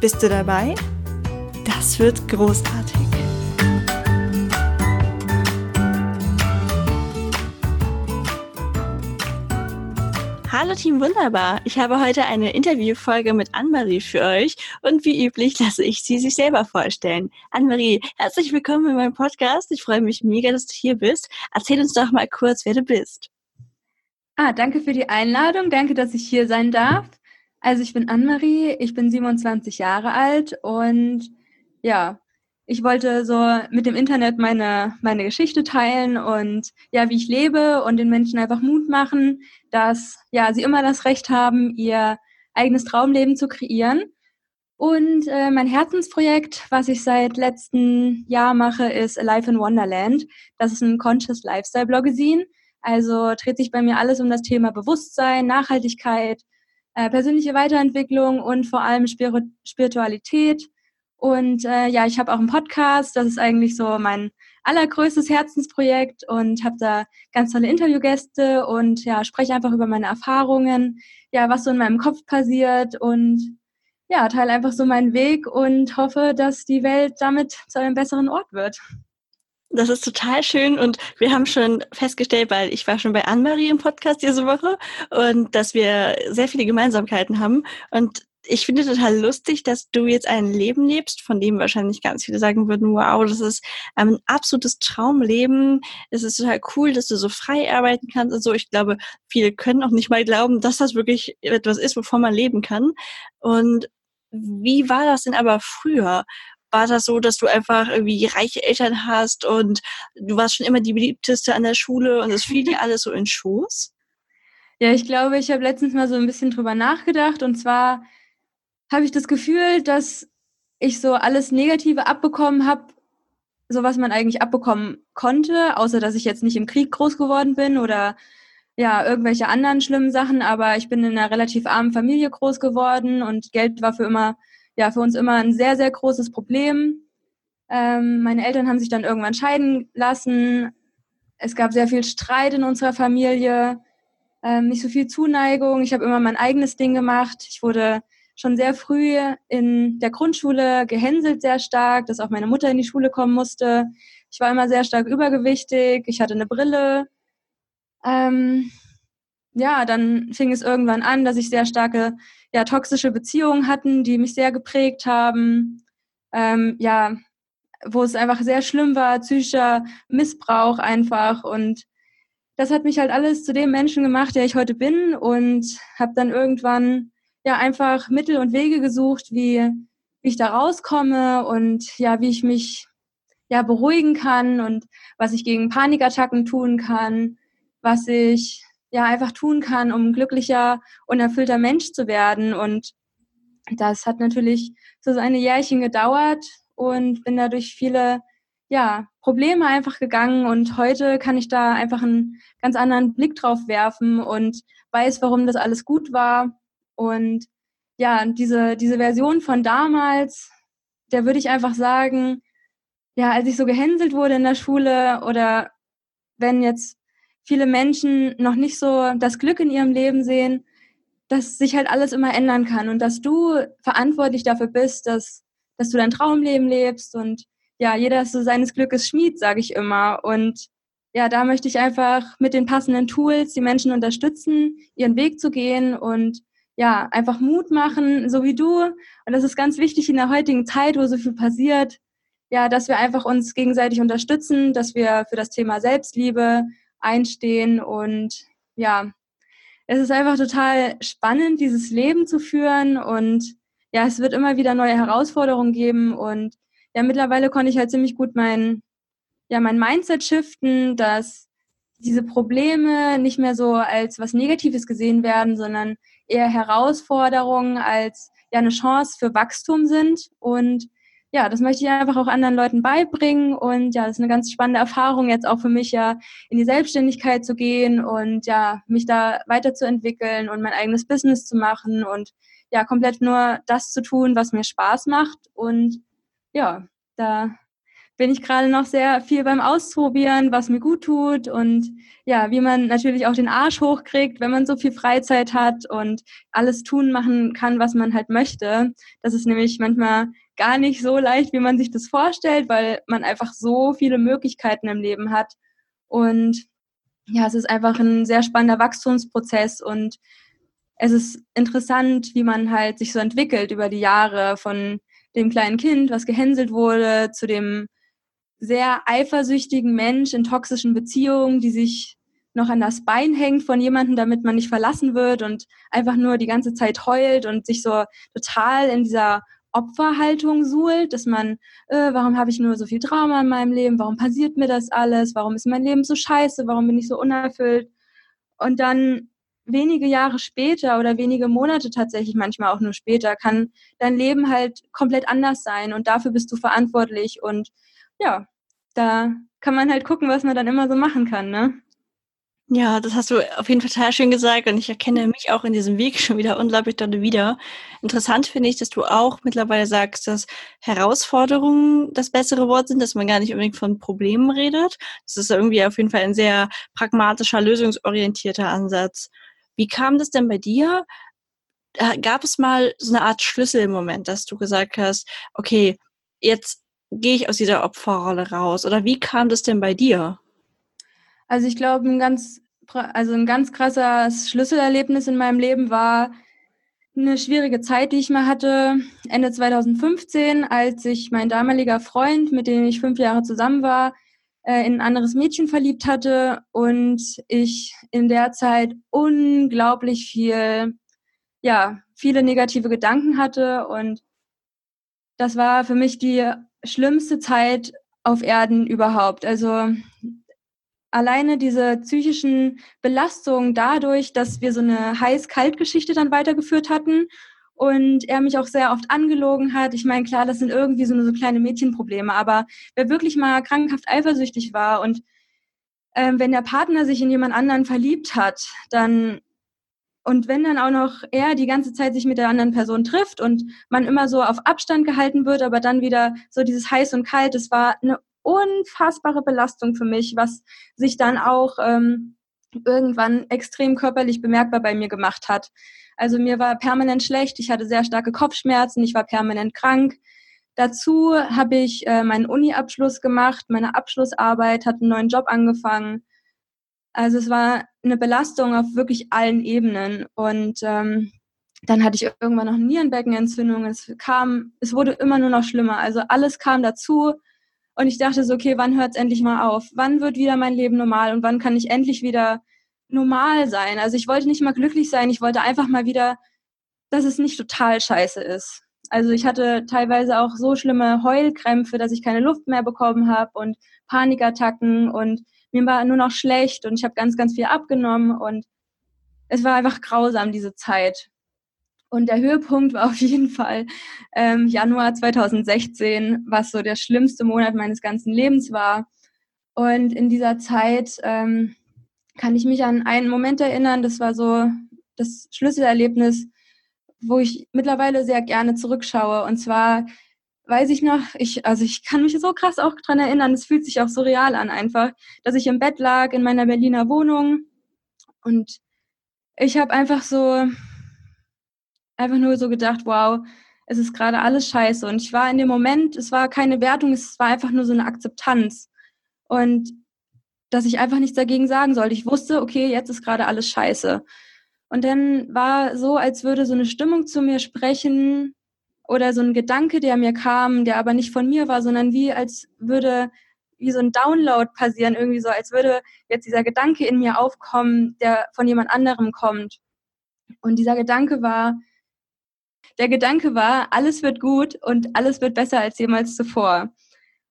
Bist du dabei? Das wird großartig. Hallo Team Wunderbar. Ich habe heute eine Interviewfolge mit Annemarie für euch und wie üblich lasse ich sie sich selber vorstellen. Annemarie, herzlich willkommen in meinem Podcast. Ich freue mich mega, dass du hier bist. Erzähl uns doch mal kurz, wer du bist. Ah, danke für die Einladung. Danke, dass ich hier sein darf. Also ich bin Annemarie, ich bin 27 Jahre alt und ja, ich wollte so mit dem Internet meine, meine Geschichte teilen und ja, wie ich lebe und den Menschen einfach Mut machen, dass ja, sie immer das Recht haben, ihr eigenes Traumleben zu kreieren. Und äh, mein Herzensprojekt, was ich seit letztem Jahr mache, ist Alive in Wonderland. Das ist ein Conscious Lifestyle Bloggesin. Also dreht sich bei mir alles um das Thema Bewusstsein, Nachhaltigkeit, äh, persönliche Weiterentwicklung und vor allem Spir Spiritualität. Und äh, ja, ich habe auch einen Podcast, das ist eigentlich so mein allergrößtes Herzensprojekt und habe da ganz tolle Interviewgäste und ja, spreche einfach über meine Erfahrungen, ja, was so in meinem Kopf passiert und ja, teile einfach so meinen Weg und hoffe, dass die Welt damit zu einem besseren Ort wird. Das ist total schön und wir haben schon festgestellt, weil ich war schon bei Anne-Marie im Podcast diese Woche und dass wir sehr viele Gemeinsamkeiten haben und ich finde total lustig, dass du jetzt ein Leben lebst, von dem wahrscheinlich ganz viele sagen würden, wow, das ist ein absolutes Traumleben. Es ist total cool, dass du so frei arbeiten kannst und so. Ich glaube, viele können auch nicht mal glauben, dass das wirklich etwas ist, wovon man leben kann. Und wie war das denn aber früher? War das so, dass du einfach irgendwie reiche Eltern hast und du warst schon immer die beliebteste an der Schule und es fiel dir alles so in Schoß? Ja, ich glaube, ich habe letztens mal so ein bisschen drüber nachgedacht und zwar habe ich das Gefühl, dass ich so alles Negative abbekommen habe, so was man eigentlich abbekommen konnte, außer dass ich jetzt nicht im Krieg groß geworden bin oder ja, irgendwelche anderen schlimmen Sachen, aber ich bin in einer relativ armen Familie groß geworden und Geld war für immer ja für uns immer ein sehr, sehr großes Problem. Ähm, meine Eltern haben sich dann irgendwann scheiden lassen. Es gab sehr viel Streit in unserer Familie, ähm, nicht so viel Zuneigung. Ich habe immer mein eigenes Ding gemacht. Ich wurde schon sehr früh in der Grundschule gehänselt sehr stark, dass auch meine Mutter in die Schule kommen musste. Ich war immer sehr stark übergewichtig. Ich hatte eine Brille. Ähm, ja, dann fing es irgendwann an, dass ich sehr starke ja, toxische Beziehungen hatten, die mich sehr geprägt haben. Ähm, ja, wo es einfach sehr schlimm war, psychischer Missbrauch einfach. Und das hat mich halt alles zu dem Menschen gemacht, der ich heute bin. Und habe dann irgendwann ja einfach Mittel und Wege gesucht, wie, wie ich da rauskomme und ja, wie ich mich ja beruhigen kann und was ich gegen Panikattacken tun kann, was ich ja einfach tun kann, um glücklicher und erfüllter Mensch zu werden. Und das hat natürlich so seine Jährchen gedauert und bin dadurch viele ja, Probleme einfach gegangen und heute kann ich da einfach einen ganz anderen Blick drauf werfen und weiß, warum das alles gut war. Und ja, diese, diese Version von damals, der würde ich einfach sagen, ja, als ich so gehänselt wurde in der Schule oder wenn jetzt viele Menschen noch nicht so das Glück in ihrem Leben sehen, dass sich halt alles immer ändern kann und dass du verantwortlich dafür bist, dass, dass du dein Traumleben lebst und ja, jeder ist so seines Glückes Schmied, sage ich immer. Und ja, da möchte ich einfach mit den passenden Tools die Menschen unterstützen, ihren Weg zu gehen und ja, einfach Mut machen, so wie du. Und das ist ganz wichtig in der heutigen Zeit, wo so viel passiert, ja, dass wir einfach uns gegenseitig unterstützen, dass wir für das Thema Selbstliebe einstehen und ja, es ist einfach total spannend, dieses Leben zu führen und ja, es wird immer wieder neue Herausforderungen geben und ja, mittlerweile konnte ich halt ziemlich gut mein, ja, mein Mindset shiften, dass diese Probleme nicht mehr so als was Negatives gesehen werden, sondern eher Herausforderungen als ja eine Chance für Wachstum sind und ja, das möchte ich einfach auch anderen Leuten beibringen und ja, das ist eine ganz spannende Erfahrung jetzt auch für mich ja in die Selbstständigkeit zu gehen und ja, mich da weiterzuentwickeln und mein eigenes Business zu machen und ja, komplett nur das zu tun, was mir Spaß macht und ja, da bin ich gerade noch sehr viel beim Ausprobieren, was mir gut tut und ja, wie man natürlich auch den Arsch hochkriegt, wenn man so viel Freizeit hat und alles tun machen kann, was man halt möchte. Das ist nämlich manchmal gar nicht so leicht, wie man sich das vorstellt, weil man einfach so viele Möglichkeiten im Leben hat. Und ja, es ist einfach ein sehr spannender Wachstumsprozess und es ist interessant, wie man halt sich so entwickelt über die Jahre von dem kleinen Kind, was gehänselt wurde, zu dem sehr eifersüchtigen Mensch in toxischen Beziehungen, die sich noch an das Bein hängt von jemandem, damit man nicht verlassen wird und einfach nur die ganze Zeit heult und sich so total in dieser Opferhaltung suhlt, dass man, äh, warum habe ich nur so viel Trauma in meinem Leben, warum passiert mir das alles, warum ist mein Leben so scheiße, warum bin ich so unerfüllt. Und dann wenige Jahre später oder wenige Monate tatsächlich, manchmal auch nur später, kann dein Leben halt komplett anders sein und dafür bist du verantwortlich. Und ja, da kann man halt gucken, was man dann immer so machen kann, ne? Ja, das hast du auf jeden Fall total schön gesagt und ich erkenne mich auch in diesem Weg schon wieder unglaublich doll wieder. Interessant finde ich, dass du auch mittlerweile sagst, dass Herausforderungen das bessere Wort sind, dass man gar nicht unbedingt von Problemen redet. Das ist irgendwie auf jeden Fall ein sehr pragmatischer, lösungsorientierter Ansatz. Wie kam das denn bei dir? Gab es mal so eine Art Schlüssel im Moment, dass du gesagt hast, okay, jetzt gehe ich aus dieser Opferrolle raus? Oder wie kam das denn bei dir? Also ich glaube, ein ganz, also ein ganz krasses Schlüsselerlebnis in meinem Leben war eine schwierige Zeit, die ich mal hatte, Ende 2015, als sich mein damaliger Freund, mit dem ich fünf Jahre zusammen war, äh, in ein anderes Mädchen verliebt hatte und ich in der Zeit unglaublich viel, ja, viele negative Gedanken hatte und das war für mich die schlimmste Zeit auf Erden überhaupt. Also alleine diese psychischen Belastungen dadurch, dass wir so eine heiß-kalt-Geschichte dann weitergeführt hatten und er mich auch sehr oft angelogen hat. Ich meine, klar, das sind irgendwie so, so kleine Mädchenprobleme, aber wer wirklich mal krankhaft eifersüchtig war und ähm, wenn der Partner sich in jemand anderen verliebt hat, dann und wenn dann auch noch er die ganze Zeit sich mit der anderen Person trifft und man immer so auf Abstand gehalten wird, aber dann wieder so dieses heiß und kalt, das war eine unfassbare Belastung für mich, was sich dann auch ähm, irgendwann extrem körperlich bemerkbar bei mir gemacht hat. Also mir war permanent schlecht, ich hatte sehr starke Kopfschmerzen, ich war permanent krank. Dazu habe ich äh, meinen Uni-Abschluss gemacht, meine Abschlussarbeit, hatte einen neuen Job angefangen. Also es war eine Belastung auf wirklich allen Ebenen. Und ähm, dann hatte ich irgendwann noch eine Nierenbeckenentzündung. Es kam, es wurde immer nur noch schlimmer. Also alles kam dazu. Und ich dachte so, okay, wann hört es endlich mal auf? Wann wird wieder mein Leben normal und wann kann ich endlich wieder normal sein? Also ich wollte nicht mal glücklich sein, ich wollte einfach mal wieder, dass es nicht total scheiße ist. Also ich hatte teilweise auch so schlimme Heulkrämpfe, dass ich keine Luft mehr bekommen habe und Panikattacken und mir war nur noch schlecht und ich habe ganz, ganz viel abgenommen und es war einfach grausam, diese Zeit. Und der Höhepunkt war auf jeden Fall ähm, Januar 2016, was so der schlimmste Monat meines ganzen Lebens war. Und in dieser Zeit ähm, kann ich mich an einen Moment erinnern, das war so das Schlüsselerlebnis, wo ich mittlerweile sehr gerne zurückschaue. Und zwar weiß ich noch, ich, also ich kann mich so krass auch dran erinnern, es fühlt sich auch so real an einfach, dass ich im Bett lag in meiner Berliner Wohnung und ich habe einfach so einfach nur so gedacht, wow, es ist gerade alles scheiße. Und ich war in dem Moment, es war keine Wertung, es war einfach nur so eine Akzeptanz. Und dass ich einfach nichts dagegen sagen sollte. Ich wusste, okay, jetzt ist gerade alles scheiße. Und dann war so, als würde so eine Stimmung zu mir sprechen oder so ein Gedanke, der mir kam, der aber nicht von mir war, sondern wie als würde wie so ein Download passieren, irgendwie so, als würde jetzt dieser Gedanke in mir aufkommen, der von jemand anderem kommt. Und dieser Gedanke war, der Gedanke war, alles wird gut und alles wird besser als jemals zuvor.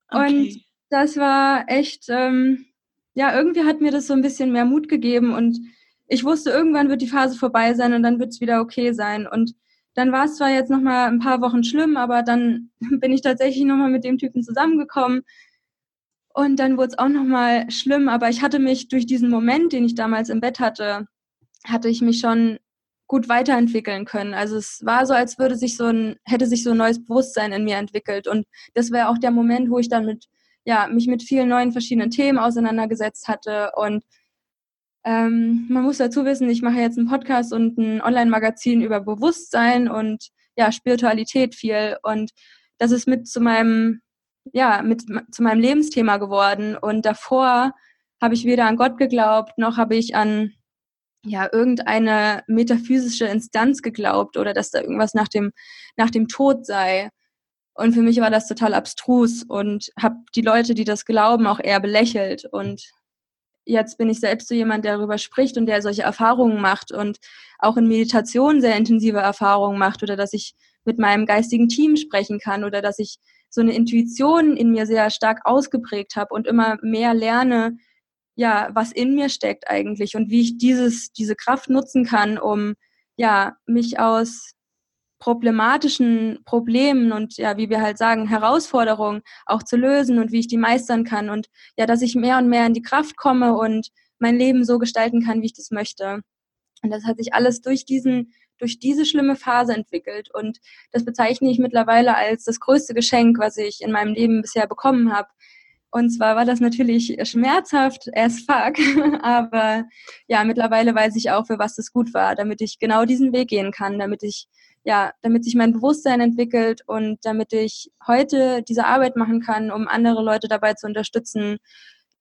Okay. Und das war echt, ähm, ja, irgendwie hat mir das so ein bisschen mehr Mut gegeben und ich wusste, irgendwann wird die Phase vorbei sein und dann wird es wieder okay sein. Und dann war es zwar jetzt noch mal ein paar Wochen schlimm, aber dann bin ich tatsächlich noch mal mit dem Typen zusammengekommen. Und dann wurde es auch noch mal schlimm, aber ich hatte mich durch diesen Moment, den ich damals im Bett hatte, hatte ich mich schon gut weiterentwickeln können. Also es war so, als würde sich so ein, hätte sich so ein neues Bewusstsein in mir entwickelt. Und das wäre auch der Moment, wo ich dann mit, ja, mich mit vielen neuen verschiedenen Themen auseinandergesetzt hatte. Und ähm, man muss dazu wissen, ich mache jetzt einen Podcast und ein Online-Magazin über Bewusstsein und ja, Spiritualität viel. Und das ist mit zu meinem, ja, mit zu meinem Lebensthema geworden. Und davor habe ich weder an Gott geglaubt, noch habe ich an ja, irgendeine metaphysische Instanz geglaubt oder dass da irgendwas nach dem, nach dem Tod sei. Und für mich war das total abstrus und habe die Leute, die das glauben, auch eher belächelt. Und jetzt bin ich selbst so jemand, der darüber spricht und der solche Erfahrungen macht und auch in Meditation sehr intensive Erfahrungen macht oder dass ich mit meinem geistigen Team sprechen kann oder dass ich so eine Intuition in mir sehr stark ausgeprägt habe und immer mehr lerne, ja, was in mir steckt eigentlich und wie ich dieses, diese Kraft nutzen kann, um ja, mich aus problematischen Problemen und ja, wie wir halt sagen, Herausforderungen auch zu lösen und wie ich die meistern kann und ja, dass ich mehr und mehr in die Kraft komme und mein Leben so gestalten kann, wie ich das möchte. Und das hat sich alles durch diesen, durch diese schlimme Phase entwickelt. Und das bezeichne ich mittlerweile als das größte Geschenk, was ich in meinem Leben bisher bekommen habe, und zwar war das natürlich schmerzhaft as fuck, aber ja, mittlerweile weiß ich auch, für was das gut war, damit ich genau diesen Weg gehen kann, damit ich ja, damit sich mein Bewusstsein entwickelt und damit ich heute diese Arbeit machen kann, um andere Leute dabei zu unterstützen,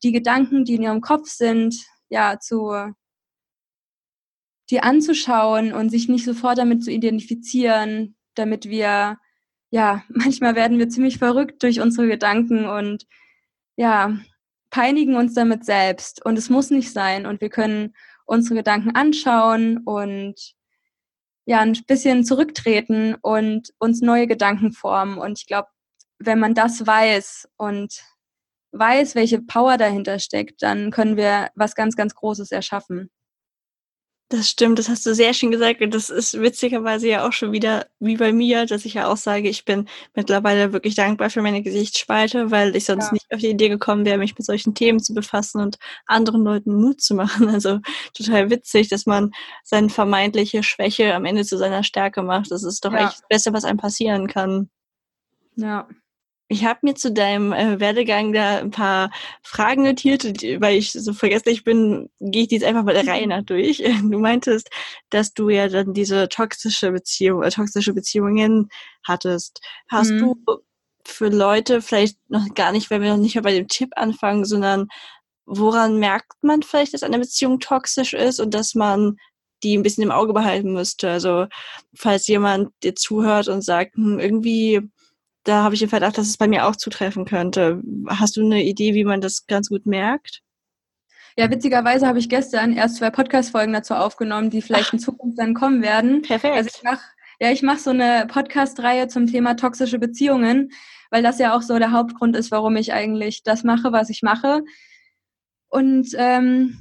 die Gedanken, die in ihrem Kopf sind, ja, zu die anzuschauen und sich nicht sofort damit zu identifizieren, damit wir ja, manchmal werden wir ziemlich verrückt durch unsere Gedanken und ja, peinigen uns damit selbst. Und es muss nicht sein. Und wir können unsere Gedanken anschauen und ja, ein bisschen zurücktreten und uns neue Gedanken formen. Und ich glaube, wenn man das weiß und weiß, welche Power dahinter steckt, dann können wir was ganz, ganz Großes erschaffen. Das stimmt, das hast du sehr schön gesagt. Und das ist witzigerweise ja auch schon wieder wie bei mir, dass ich ja auch sage, ich bin mittlerweile wirklich dankbar für meine Gesichtsspalte, weil ich sonst ja. nicht auf die Idee gekommen wäre, mich mit solchen Themen zu befassen und anderen Leuten Mut zu machen. Also total witzig, dass man seine vermeintliche Schwäche am Ende zu seiner Stärke macht. Das ist doch ja. echt das Beste, was einem passieren kann. Ja, ich habe mir zu deinem äh, Werdegang da ein paar Fragen notiert, weil ich so vergesslich bin, gehe ich die jetzt einfach mal der Reihe nach durch. Du meintest, dass du ja dann diese toxische Beziehung, äh, toxische Beziehungen hattest. Hast mhm. du für Leute vielleicht noch gar nicht, weil wir noch nicht mal bei dem Tipp anfangen, sondern woran merkt man vielleicht, dass eine Beziehung toxisch ist und dass man die ein bisschen im Auge behalten müsste? Also falls jemand dir zuhört und sagt, hm, irgendwie da habe ich den Verdacht, dass es bei mir auch zutreffen könnte. Hast du eine Idee, wie man das ganz gut merkt? Ja, witzigerweise habe ich gestern erst zwei Podcast-Folgen dazu aufgenommen, die vielleicht Ach. in Zukunft dann kommen werden. Perfekt. Also ich mache ja, ich mache so eine Podcast-Reihe zum Thema toxische Beziehungen, weil das ja auch so der Hauptgrund ist, warum ich eigentlich das mache, was ich mache. Und ähm,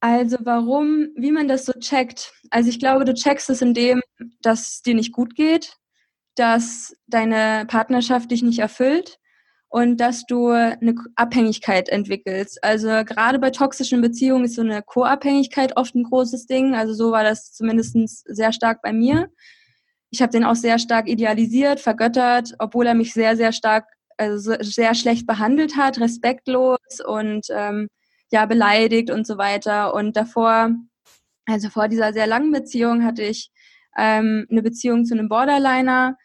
also warum, wie man das so checkt. Also ich glaube, du checkst es in dem, dass es dir nicht gut geht, dass deine Partnerschaft dich nicht erfüllt und dass du eine Abhängigkeit entwickelst. Also gerade bei toxischen Beziehungen ist so eine Co-Abhängigkeit oft ein großes Ding. Also so war das zumindest sehr stark bei mir. Ich habe den auch sehr stark idealisiert, vergöttert, obwohl er mich sehr, sehr stark, also sehr schlecht behandelt hat, respektlos und ähm, ja beleidigt und so weiter. Und davor, also vor dieser sehr langen Beziehung hatte ich ähm, eine Beziehung zu einem Borderliner,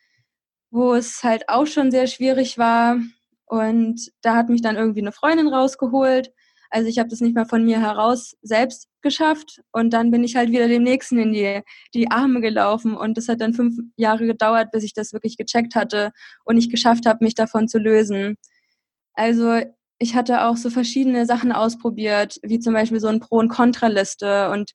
wo es halt auch schon sehr schwierig war. Und da hat mich dann irgendwie eine Freundin rausgeholt. Also ich habe das nicht mal von mir heraus selbst geschafft. Und dann bin ich halt wieder dem Nächsten in die, die Arme gelaufen. Und das hat dann fünf Jahre gedauert, bis ich das wirklich gecheckt hatte und ich geschafft habe, mich davon zu lösen. Also ich hatte auch so verschiedene Sachen ausprobiert, wie zum Beispiel so ein Pro- und Kontraliste. Und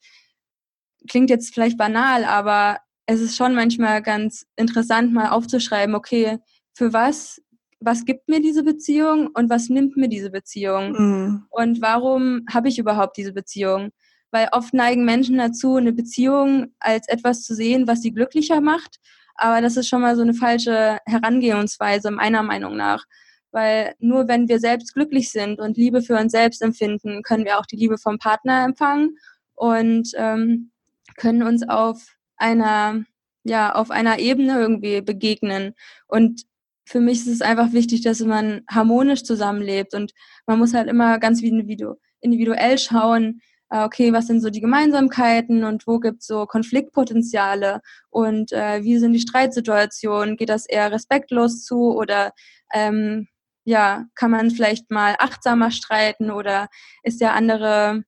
klingt jetzt vielleicht banal, aber es ist schon manchmal ganz interessant, mal aufzuschreiben, okay, für was, was gibt mir diese Beziehung und was nimmt mir diese Beziehung? Mhm. Und warum habe ich überhaupt diese Beziehung? weil oft neigen Menschen dazu, eine Beziehung als etwas zu sehen, was sie glücklicher macht. Aber das ist schon mal so eine falsche Herangehensweise, meiner Meinung nach. Weil nur wenn wir selbst glücklich sind und Liebe für uns selbst empfinden, können wir auch die Liebe vom Partner empfangen und ähm, können uns auf einer, ja, auf einer Ebene irgendwie begegnen. Und für mich ist es einfach wichtig, dass man harmonisch zusammenlebt und man muss halt immer ganz individuell schauen, äh, okay, was sind so die Gemeinsamkeiten und wo gibt es so Konfliktpotenziale und äh, wie sind die Streitsituationen? Geht das eher respektlos zu oder ähm, ja, kann man vielleicht mal achtsamer streiten oder ist der andere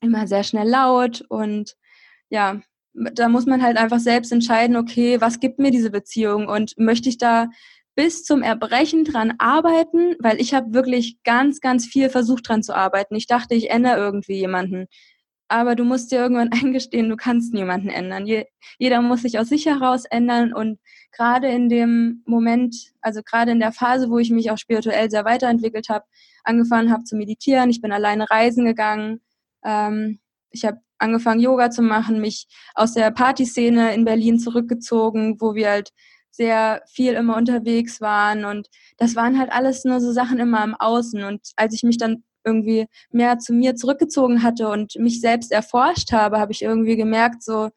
immer sehr schnell laut und ja, da muss man halt einfach selbst entscheiden, okay, was gibt mir diese Beziehung und möchte ich da bis zum Erbrechen dran arbeiten, weil ich habe wirklich ganz, ganz viel versucht dran zu arbeiten. Ich dachte, ich ändere irgendwie jemanden. Aber du musst dir irgendwann eingestehen, du kannst niemanden ändern. Je, jeder muss sich aus sich heraus ändern und gerade in dem Moment, also gerade in der Phase, wo ich mich auch spirituell sehr weiterentwickelt habe, angefangen habe zu meditieren, ich bin alleine reisen gegangen, ähm, ich habe angefangen Yoga zu machen, mich aus der Partyszene in Berlin zurückgezogen, wo wir halt sehr viel immer unterwegs waren. Und das waren halt alles nur so Sachen immer im Außen. Und als ich mich dann irgendwie mehr zu mir zurückgezogen hatte und mich selbst erforscht habe, habe ich irgendwie gemerkt so,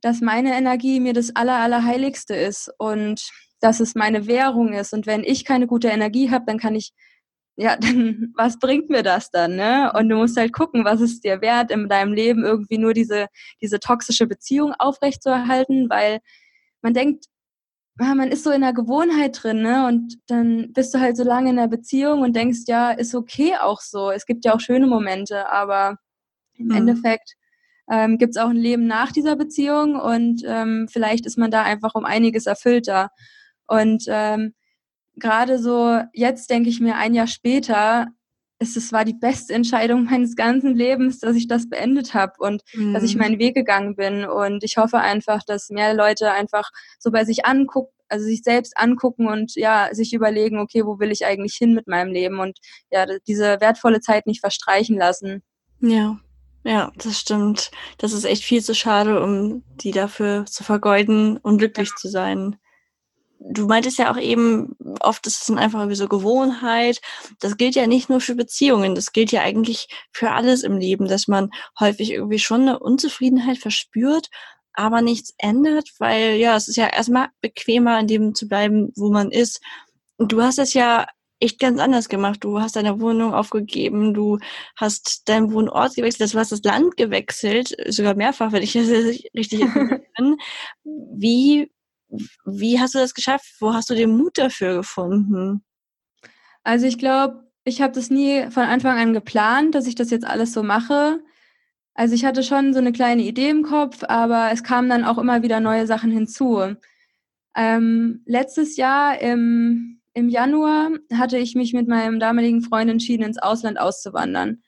dass meine Energie mir das aller, allerheiligste ist und dass es meine Währung ist. Und wenn ich keine gute Energie habe, dann kann ich ja, dann was bringt mir das dann, ne? Und du musst halt gucken, was ist dir wert, in deinem Leben irgendwie nur diese, diese toxische Beziehung aufrechtzuerhalten, weil man denkt, ja, man ist so in der Gewohnheit drin, ne? Und dann bist du halt so lange in der Beziehung und denkst, ja, ist okay auch so. Es gibt ja auch schöne Momente, aber im mhm. Endeffekt ähm, gibt es auch ein Leben nach dieser Beziehung und ähm, vielleicht ist man da einfach um einiges erfüllter. Und ähm, gerade so jetzt denke ich mir ein Jahr später, es, es war die beste Entscheidung meines ganzen Lebens, dass ich das beendet habe und mhm. dass ich mhm. meinen Weg gegangen bin. Und ich hoffe einfach, dass mehr Leute einfach so bei sich angucken, also sich selbst angucken und ja, sich überlegen, okay, wo will ich eigentlich hin mit meinem Leben und ja, diese wertvolle Zeit nicht verstreichen lassen. Ja. Ja, das stimmt. Das ist echt viel zu schade, um die dafür zu vergeuden, um glücklich ja. zu sein du meintest ja auch eben, oft ist es einfach wie so Gewohnheit. Das gilt ja nicht nur für Beziehungen, das gilt ja eigentlich für alles im Leben, dass man häufig irgendwie schon eine Unzufriedenheit verspürt, aber nichts ändert, weil ja, es ist ja erstmal bequemer, in dem zu bleiben, wo man ist. Und du hast es ja echt ganz anders gemacht. Du hast deine Wohnung aufgegeben, du hast deinen Wohnort gewechselt, du hast das Land gewechselt, sogar mehrfach, wenn ich das richtig bin. Wie wie hast du das geschafft? Wo hast du den Mut dafür gefunden? Also ich glaube, ich habe das nie von Anfang an geplant, dass ich das jetzt alles so mache. Also ich hatte schon so eine kleine Idee im Kopf, aber es kamen dann auch immer wieder neue Sachen hinzu. Ähm, letztes Jahr im, im Januar hatte ich mich mit meinem damaligen Freund entschieden, ins Ausland auszuwandern.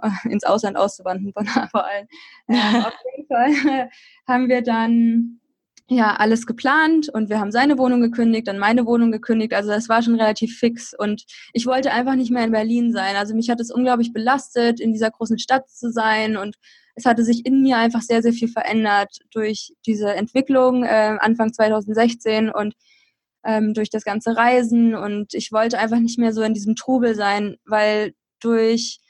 ins Ausland auszuwandern, vor allem. Ähm, auf jeden Fall haben wir dann ja alles geplant und wir haben seine Wohnung gekündigt, dann meine Wohnung gekündigt. Also das war schon relativ fix und ich wollte einfach nicht mehr in Berlin sein. Also mich hat es unglaublich belastet, in dieser großen Stadt zu sein und es hatte sich in mir einfach sehr, sehr viel verändert durch diese Entwicklung äh, Anfang 2016 und ähm, durch das ganze Reisen und ich wollte einfach nicht mehr so in diesem Trubel sein, weil durch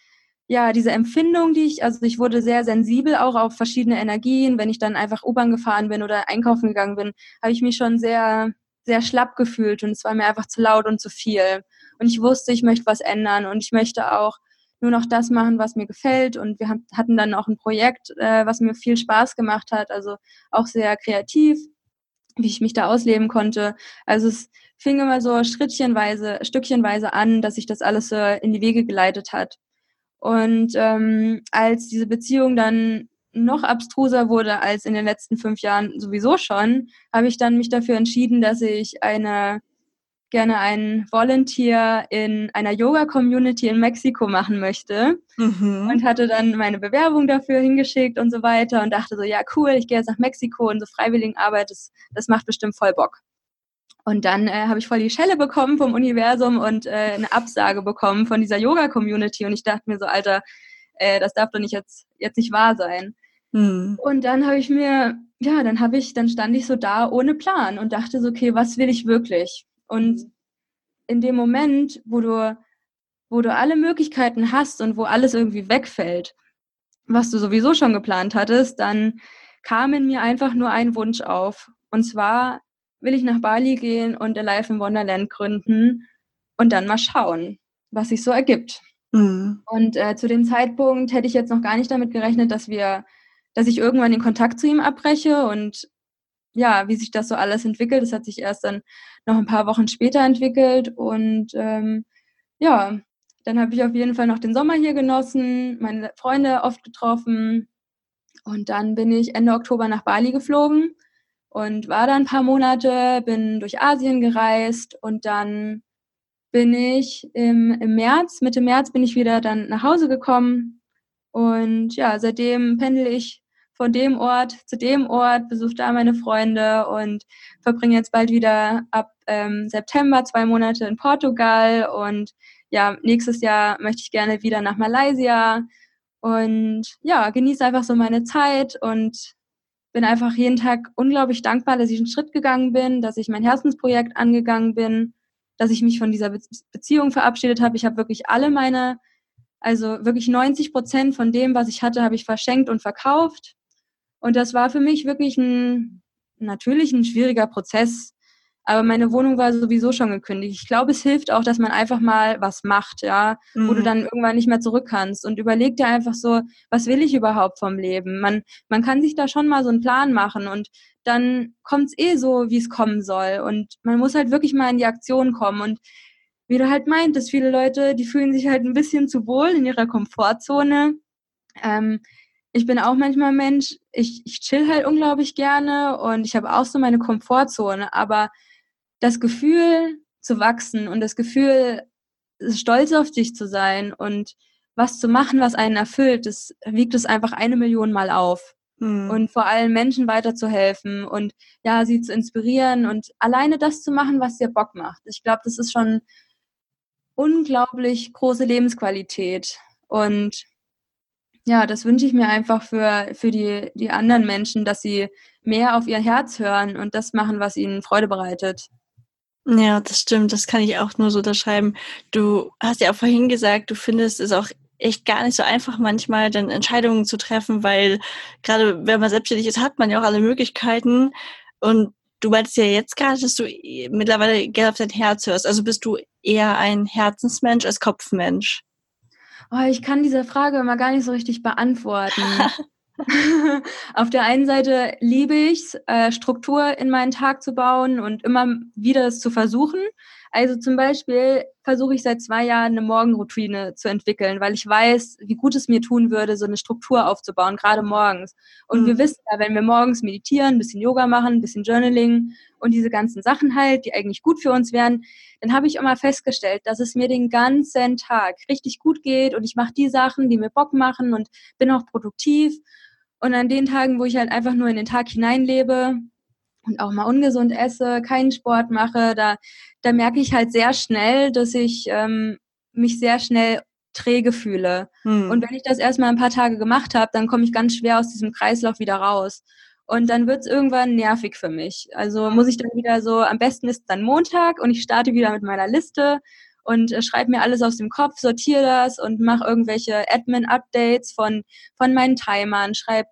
ja, diese Empfindung, die ich, also ich wurde sehr sensibel auch auf verschiedene Energien. Wenn ich dann einfach U-Bahn gefahren bin oder einkaufen gegangen bin, habe ich mich schon sehr, sehr schlapp gefühlt und es war mir einfach zu laut und zu viel. Und ich wusste, ich möchte was ändern und ich möchte auch nur noch das machen, was mir gefällt. Und wir hatten dann auch ein Projekt, äh, was mir viel Spaß gemacht hat, also auch sehr kreativ, wie ich mich da ausleben konnte. Also es fing immer so schrittchenweise, stückchenweise an, dass sich das alles so in die Wege geleitet hat. Und ähm, als diese Beziehung dann noch abstruser wurde als in den letzten fünf Jahren sowieso schon, habe ich dann mich dafür entschieden, dass ich eine gerne einen Volunteer in einer Yoga-Community in Mexiko machen möchte mhm. und hatte dann meine Bewerbung dafür hingeschickt und so weiter und dachte so, ja cool, ich gehe jetzt nach Mexiko und so Freiwilligenarbeit, das, das macht bestimmt voll Bock. Und dann äh, habe ich voll die Schelle bekommen vom Universum und äh, eine Absage bekommen von dieser Yoga-Community. Und ich dachte mir so, Alter, äh, das darf doch nicht jetzt, jetzt nicht wahr sein. Mhm. Und dann habe ich mir, ja, dann habe ich, dann stand ich so da ohne Plan und dachte so, okay, was will ich wirklich? Und in dem Moment, wo du, wo du alle Möglichkeiten hast und wo alles irgendwie wegfällt, was du sowieso schon geplant hattest, dann kam in mir einfach nur ein Wunsch auf. Und zwar will ich nach Bali gehen und Alive in Wonderland gründen und dann mal schauen, was sich so ergibt. Mhm. Und äh, zu dem Zeitpunkt hätte ich jetzt noch gar nicht damit gerechnet, dass wir, dass ich irgendwann den Kontakt zu ihm abbreche und ja, wie sich das so alles entwickelt. Das hat sich erst dann noch ein paar Wochen später entwickelt und ähm, ja, dann habe ich auf jeden Fall noch den Sommer hier genossen, meine Freunde oft getroffen und dann bin ich Ende Oktober nach Bali geflogen und war da ein paar Monate, bin durch Asien gereist und dann bin ich im, im März, Mitte März bin ich wieder dann nach Hause gekommen. Und ja, seitdem pendel ich von dem Ort zu dem Ort, besuche da meine Freunde und verbringe jetzt bald wieder ab ähm, September zwei Monate in Portugal. Und ja, nächstes Jahr möchte ich gerne wieder nach Malaysia und ja, genieße einfach so meine Zeit und bin einfach jeden Tag unglaublich dankbar, dass ich einen Schritt gegangen bin, dass ich mein Herzensprojekt angegangen bin, dass ich mich von dieser Be Beziehung verabschiedet habe. Ich habe wirklich alle meine, also wirklich 90 Prozent von dem, was ich hatte, habe ich verschenkt und verkauft. Und das war für mich wirklich ein, natürlich ein schwieriger Prozess, aber meine Wohnung war sowieso schon gekündigt. Ich glaube, es hilft auch, dass man einfach mal was macht, ja, mhm. wo du mhm. dann irgendwann nicht mehr zurück kannst und überleg dir einfach so, was will ich überhaupt vom Leben? Man, man kann sich da schon mal so einen Plan machen und dann kommt es eh so, wie es kommen soll. Und man muss halt wirklich mal in die Aktion kommen. Und wie du halt meintest, viele Leute, die fühlen sich halt ein bisschen zu wohl in ihrer Komfortzone. Ähm, ich bin auch manchmal Mensch, ich, ich chill halt unglaublich gerne und ich habe auch so meine Komfortzone, aber das Gefühl zu wachsen und das Gefühl, stolz auf dich zu sein und was zu machen, was einen erfüllt, das wiegt es einfach eine Million Mal auf. Mhm. Und vor allem Menschen weiterzuhelfen und ja, sie zu inspirieren und alleine das zu machen, was dir Bock macht. Ich glaube, das ist schon unglaublich große Lebensqualität. Und ja, das wünsche ich mir einfach für, für die, die anderen Menschen, dass sie mehr auf ihr Herz hören und das machen, was ihnen Freude bereitet. Ja, das stimmt. Das kann ich auch nur so unterschreiben. Du hast ja auch vorhin gesagt, du findest es auch echt gar nicht so einfach manchmal, dann Entscheidungen zu treffen, weil gerade wenn man selbstständig ist, hat man ja auch alle Möglichkeiten. Und du meintest ja jetzt gerade, dass du mittlerweile gerne auf dein Herz hörst. Also bist du eher ein Herzensmensch als Kopfmensch? Oh, ich kann diese Frage immer gar nicht so richtig beantworten. Auf der einen Seite liebe ich es, äh, Struktur in meinen Tag zu bauen und immer wieder es zu versuchen. Also zum Beispiel versuche ich seit zwei Jahren eine Morgenroutine zu entwickeln, weil ich weiß, wie gut es mir tun würde, so eine Struktur aufzubauen, gerade morgens. Und mhm. wir wissen ja, wenn wir morgens meditieren, ein bisschen Yoga machen, ein bisschen Journaling und diese ganzen Sachen halt, die eigentlich gut für uns wären, dann habe ich immer festgestellt, dass es mir den ganzen Tag richtig gut geht und ich mache die Sachen, die mir Bock machen und bin auch produktiv. Und an den Tagen, wo ich halt einfach nur in den Tag hineinlebe und auch mal ungesund esse, keinen Sport mache, da, da merke ich halt sehr schnell, dass ich ähm, mich sehr schnell träge fühle. Hm. Und wenn ich das erstmal ein paar Tage gemacht habe, dann komme ich ganz schwer aus diesem Kreislauf wieder raus. Und dann wird es irgendwann nervig für mich. Also muss ich dann wieder so, am besten ist dann Montag und ich starte wieder mit meiner Liste und äh, schreibe mir alles aus dem Kopf, sortiere das und mache irgendwelche Admin-Updates von, von meinen Timern, schreibe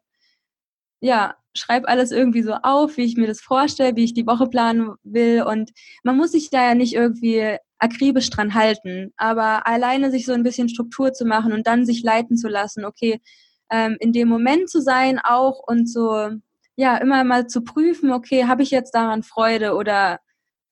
ja, schreib alles irgendwie so auf, wie ich mir das vorstelle, wie ich die Woche planen will. Und man muss sich da ja nicht irgendwie akribisch dran halten, aber alleine sich so ein bisschen Struktur zu machen und dann sich leiten zu lassen, okay, ähm, in dem Moment zu sein auch und so, ja, immer mal zu prüfen, okay, habe ich jetzt daran Freude oder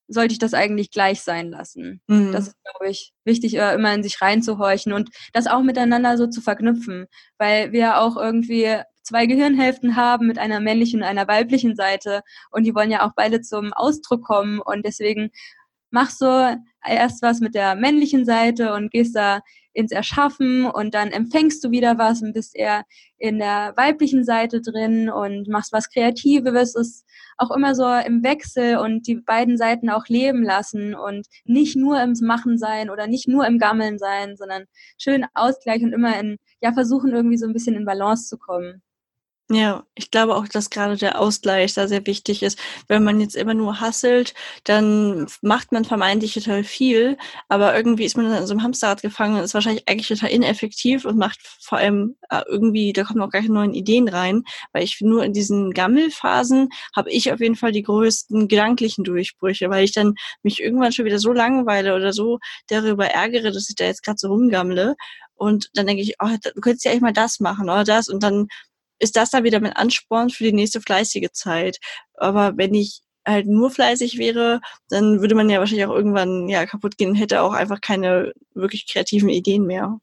sollte ich das eigentlich gleich sein lassen? Mhm. Das ist, glaube ich, wichtig, äh, immer in sich reinzuhorchen und das auch miteinander so zu verknüpfen, weil wir auch irgendwie zwei Gehirnhälften haben mit einer männlichen und einer weiblichen Seite und die wollen ja auch beide zum Ausdruck kommen und deswegen machst so erst was mit der männlichen Seite und gehst da ins Erschaffen und dann empfängst du wieder was und bist eher in der weiblichen Seite drin und machst was Kreatives, ist auch immer so im Wechsel und die beiden Seiten auch leben lassen und nicht nur im Machen sein oder nicht nur im Gammeln sein, sondern schön Ausgleich und immer in, ja, versuchen irgendwie so ein bisschen in Balance zu kommen. Ja, ich glaube auch, dass gerade der Ausgleich da sehr wichtig ist. Wenn man jetzt immer nur hasselt, dann macht man vermeintlich total viel, aber irgendwie ist man in so einem Hamsterrad gefangen und ist wahrscheinlich eigentlich total ineffektiv und macht vor allem äh, irgendwie, da kommen auch gar keine neuen Ideen rein, weil ich nur in diesen Gammelphasen habe ich auf jeden Fall die größten gedanklichen Durchbrüche, weil ich dann mich irgendwann schon wieder so langweile oder so darüber ärgere, dass ich da jetzt gerade so rumgammle und dann denke ich, oh, du könntest ja eigentlich mal das machen oder das und dann ist das dann wieder mein Ansporn für die nächste fleißige Zeit. Aber wenn ich halt nur fleißig wäre, dann würde man ja wahrscheinlich auch irgendwann ja kaputt gehen hätte auch einfach keine wirklich kreativen Ideen mehr.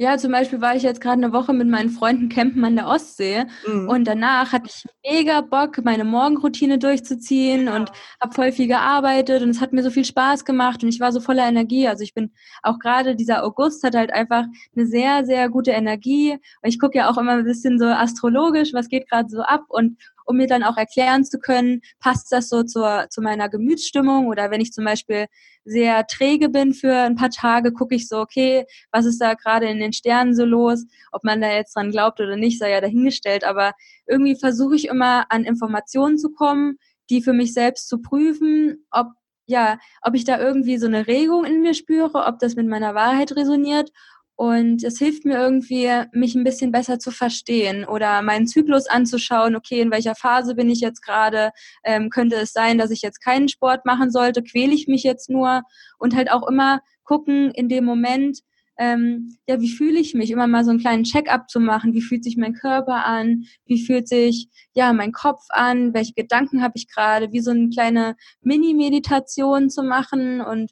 Ja, zum Beispiel war ich jetzt gerade eine Woche mit meinen Freunden campen an der Ostsee mhm. und danach hatte ich mega Bock, meine Morgenroutine durchzuziehen ja. und habe voll viel gearbeitet und es hat mir so viel Spaß gemacht und ich war so voller Energie. Also ich bin auch gerade dieser August hat halt einfach eine sehr, sehr gute Energie. Und ich gucke ja auch immer ein bisschen so astrologisch, was geht gerade so ab und um mir dann auch erklären zu können, passt das so zur, zu meiner Gemütsstimmung oder wenn ich zum Beispiel sehr träge bin für ein paar Tage, gucke ich so, okay, was ist da gerade in den Sternen so los? Ob man da jetzt dran glaubt oder nicht, sei ja dahingestellt, aber irgendwie versuche ich immer an Informationen zu kommen, die für mich selbst zu prüfen, ob ja, ob ich da irgendwie so eine Regung in mir spüre, ob das mit meiner Wahrheit resoniert und es hilft mir irgendwie, mich ein bisschen besser zu verstehen oder meinen Zyklus anzuschauen. Okay, in welcher Phase bin ich jetzt gerade? Ähm, könnte es sein, dass ich jetzt keinen Sport machen sollte? Quäle ich mich jetzt nur? Und halt auch immer gucken in dem Moment, ähm, ja, wie fühle ich mich? Immer mal so einen kleinen Check-up zu machen. Wie fühlt sich mein Körper an? Wie fühlt sich, ja, mein Kopf an? Welche Gedanken habe ich gerade? Wie so eine kleine Mini-Meditation zu machen und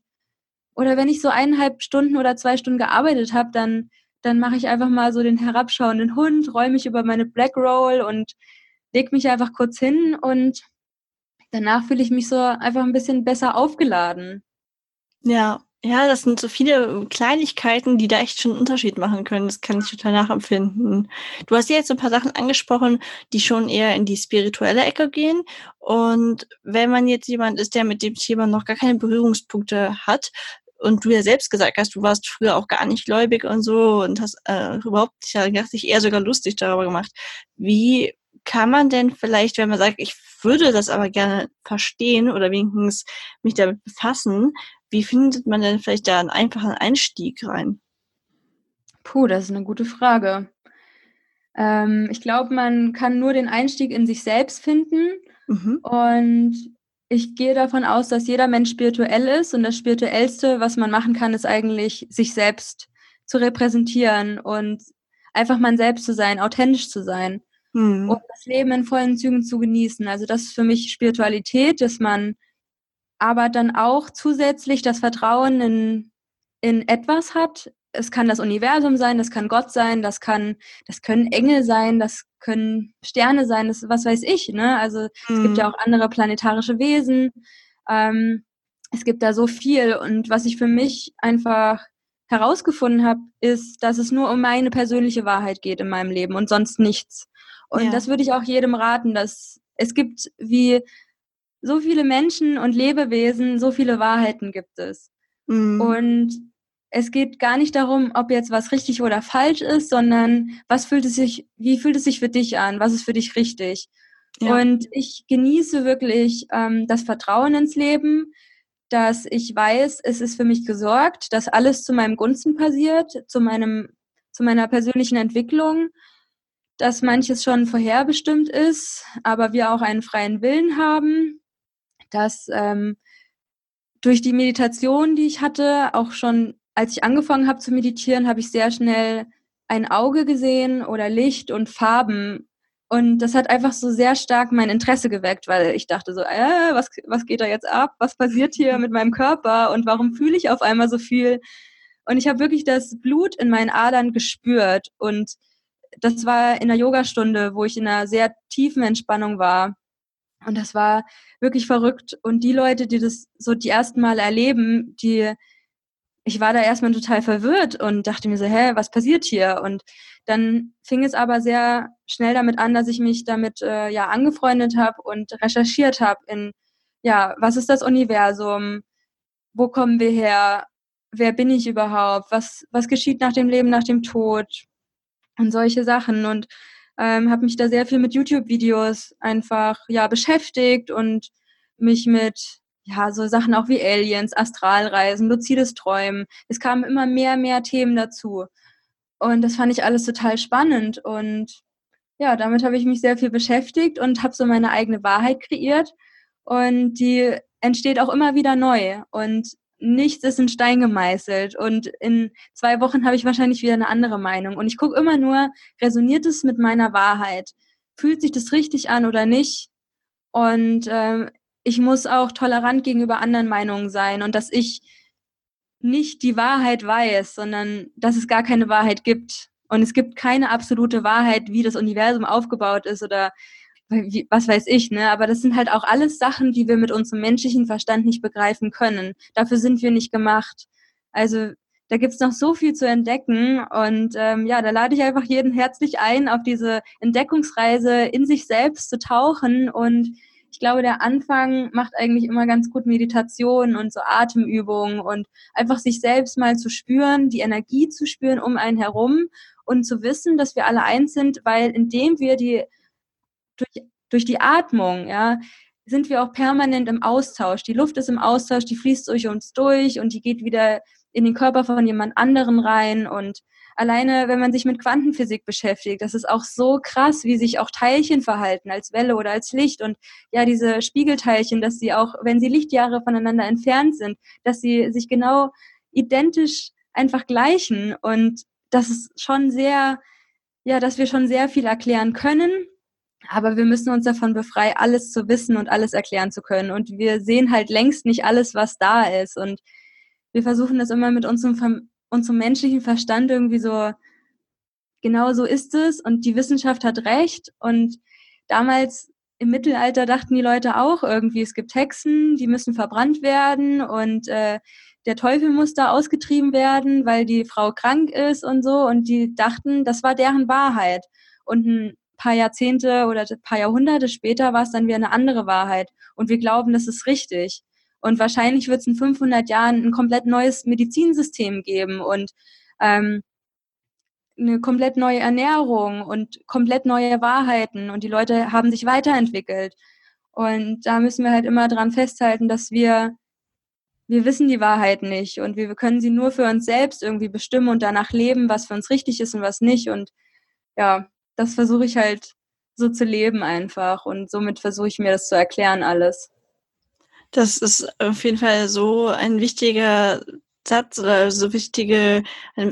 oder wenn ich so eineinhalb Stunden oder zwei Stunden gearbeitet habe, dann, dann mache ich einfach mal so den herabschauenden Hund, räume mich über meine Black Roll und leg mich einfach kurz hin und danach fühle ich mich so einfach ein bisschen besser aufgeladen. Ja, ja, das sind so viele Kleinigkeiten, die da echt schon einen Unterschied machen können. Das kann ich total nachempfinden. Du hast jetzt ein paar Sachen angesprochen, die schon eher in die spirituelle Ecke gehen. Und wenn man jetzt jemand ist, der mit dem Thema noch gar keine Berührungspunkte hat, und du ja selbst gesagt hast, du warst früher auch gar nicht gläubig und so und hast äh, überhaupt ja, dich eher sogar lustig darüber gemacht. Wie kann man denn vielleicht, wenn man sagt, ich würde das aber gerne verstehen oder wenigstens mich damit befassen, wie findet man denn vielleicht da einen einfachen Einstieg rein? Puh, das ist eine gute Frage. Ähm, ich glaube, man kann nur den Einstieg in sich selbst finden. Mhm. Und ich gehe davon aus, dass jeder Mensch spirituell ist und das Spirituellste, was man machen kann, ist eigentlich, sich selbst zu repräsentieren und einfach man selbst zu sein, authentisch zu sein mhm. und das Leben in vollen Zügen zu genießen. Also das ist für mich Spiritualität, dass man aber dann auch zusätzlich das Vertrauen in, in etwas hat. Es kann das Universum sein, das kann Gott sein, das kann, das können Engel sein, das können Sterne sein, das, was weiß ich, ne? Also mhm. es gibt ja mhm. auch andere planetarische Wesen. Ähm, es gibt da so viel und was ich für mich einfach herausgefunden habe, ist, dass es nur um meine persönliche Wahrheit geht in meinem Leben und sonst nichts. Und ja. das würde ich auch jedem raten, dass es gibt wie so viele Menschen und Lebewesen, so viele Wahrheiten gibt es. Mhm. Und es geht gar nicht darum, ob jetzt was richtig oder falsch ist, sondern was fühlt es sich, wie fühlt es sich für dich an? Was ist für dich richtig? Ja. Und ich genieße wirklich ähm, das Vertrauen ins Leben, dass ich weiß, es ist für mich gesorgt, dass alles zu meinem Gunsten passiert, zu meinem, zu meiner persönlichen Entwicklung, dass manches schon vorherbestimmt ist, aber wir auch einen freien Willen haben dass ähm, durch die Meditation, die ich hatte, auch schon als ich angefangen habe zu meditieren, habe ich sehr schnell ein Auge gesehen oder Licht und Farben. Und das hat einfach so sehr stark mein Interesse geweckt, weil ich dachte so, äh, was, was geht da jetzt ab? Was passiert hier mit meinem Körper? Und warum fühle ich auf einmal so viel? Und ich habe wirklich das Blut in meinen Adern gespürt. Und das war in einer Yogastunde, wo ich in einer sehr tiefen Entspannung war. Und das war wirklich verrückt. Und die Leute, die das so die ersten Mal erleben, die, ich war da erstmal total verwirrt und dachte mir so, hä, was passiert hier? Und dann fing es aber sehr schnell damit an, dass ich mich damit äh, ja angefreundet habe und recherchiert habe in, ja, was ist das Universum? Wo kommen wir her? Wer bin ich überhaupt? Was, was geschieht nach dem Leben, nach dem Tod? Und solche Sachen. Und ähm, habe mich da sehr viel mit YouTube-Videos einfach ja beschäftigt und mich mit ja so Sachen auch wie Aliens, Astralreisen, luzides Träumen. Es kamen immer mehr, mehr Themen dazu und das fand ich alles total spannend und ja, damit habe ich mich sehr viel beschäftigt und habe so meine eigene Wahrheit kreiert und die entsteht auch immer wieder neu und nichts ist in Stein gemeißelt und in zwei Wochen habe ich wahrscheinlich wieder eine andere Meinung. Und ich gucke immer nur, resoniert es mit meiner Wahrheit? Fühlt sich das richtig an oder nicht? Und ähm, ich muss auch tolerant gegenüber anderen Meinungen sein und dass ich nicht die Wahrheit weiß, sondern dass es gar keine Wahrheit gibt. Und es gibt keine absolute Wahrheit, wie das Universum aufgebaut ist oder wie, was weiß ich, ne? Aber das sind halt auch alles Sachen, die wir mit unserem menschlichen Verstand nicht begreifen können. Dafür sind wir nicht gemacht. Also da gibt's noch so viel zu entdecken und ähm, ja, da lade ich einfach jeden herzlich ein, auf diese Entdeckungsreise in sich selbst zu tauchen und ich glaube, der Anfang macht eigentlich immer ganz gut Meditation und so Atemübungen und einfach sich selbst mal zu spüren, die Energie zu spüren um einen herum und zu wissen, dass wir alle eins sind, weil indem wir die durch, durch die Atmung, ja, sind wir auch permanent im Austausch. Die Luft ist im Austausch, die fließt durch uns durch und die geht wieder in den Körper von jemand anderen rein. Und alleine, wenn man sich mit Quantenphysik beschäftigt, das ist auch so krass, wie sich auch Teilchen verhalten als Welle oder als Licht. Und ja, diese Spiegelteilchen, dass sie auch, wenn sie Lichtjahre voneinander entfernt sind, dass sie sich genau identisch einfach gleichen. Und das ist schon sehr, ja, dass wir schon sehr viel erklären können aber wir müssen uns davon befreien, alles zu wissen und alles erklären zu können. Und wir sehen halt längst nicht alles, was da ist. Und wir versuchen das immer mit unserem, unserem menschlichen Verstand irgendwie so, genau so ist es. Und die Wissenschaft hat recht. Und damals im Mittelalter dachten die Leute auch irgendwie, es gibt Hexen, die müssen verbrannt werden und äh, der Teufel muss da ausgetrieben werden, weil die Frau krank ist und so. Und die dachten, das war deren Wahrheit. Und ein paar Jahrzehnte oder ein paar Jahrhunderte später war es dann wieder eine andere Wahrheit. Und wir glauben, das ist richtig. Und wahrscheinlich wird es in 500 Jahren ein komplett neues Medizinsystem geben und ähm, eine komplett neue Ernährung und komplett neue Wahrheiten. Und die Leute haben sich weiterentwickelt. Und da müssen wir halt immer dran festhalten, dass wir, wir wissen die Wahrheit nicht und wir können sie nur für uns selbst irgendwie bestimmen und danach leben, was für uns richtig ist und was nicht. Und ja, das versuche ich halt so zu leben einfach und somit versuche ich mir das zu erklären alles. Das ist auf jeden Fall so ein wichtiger Satz oder so wichtige,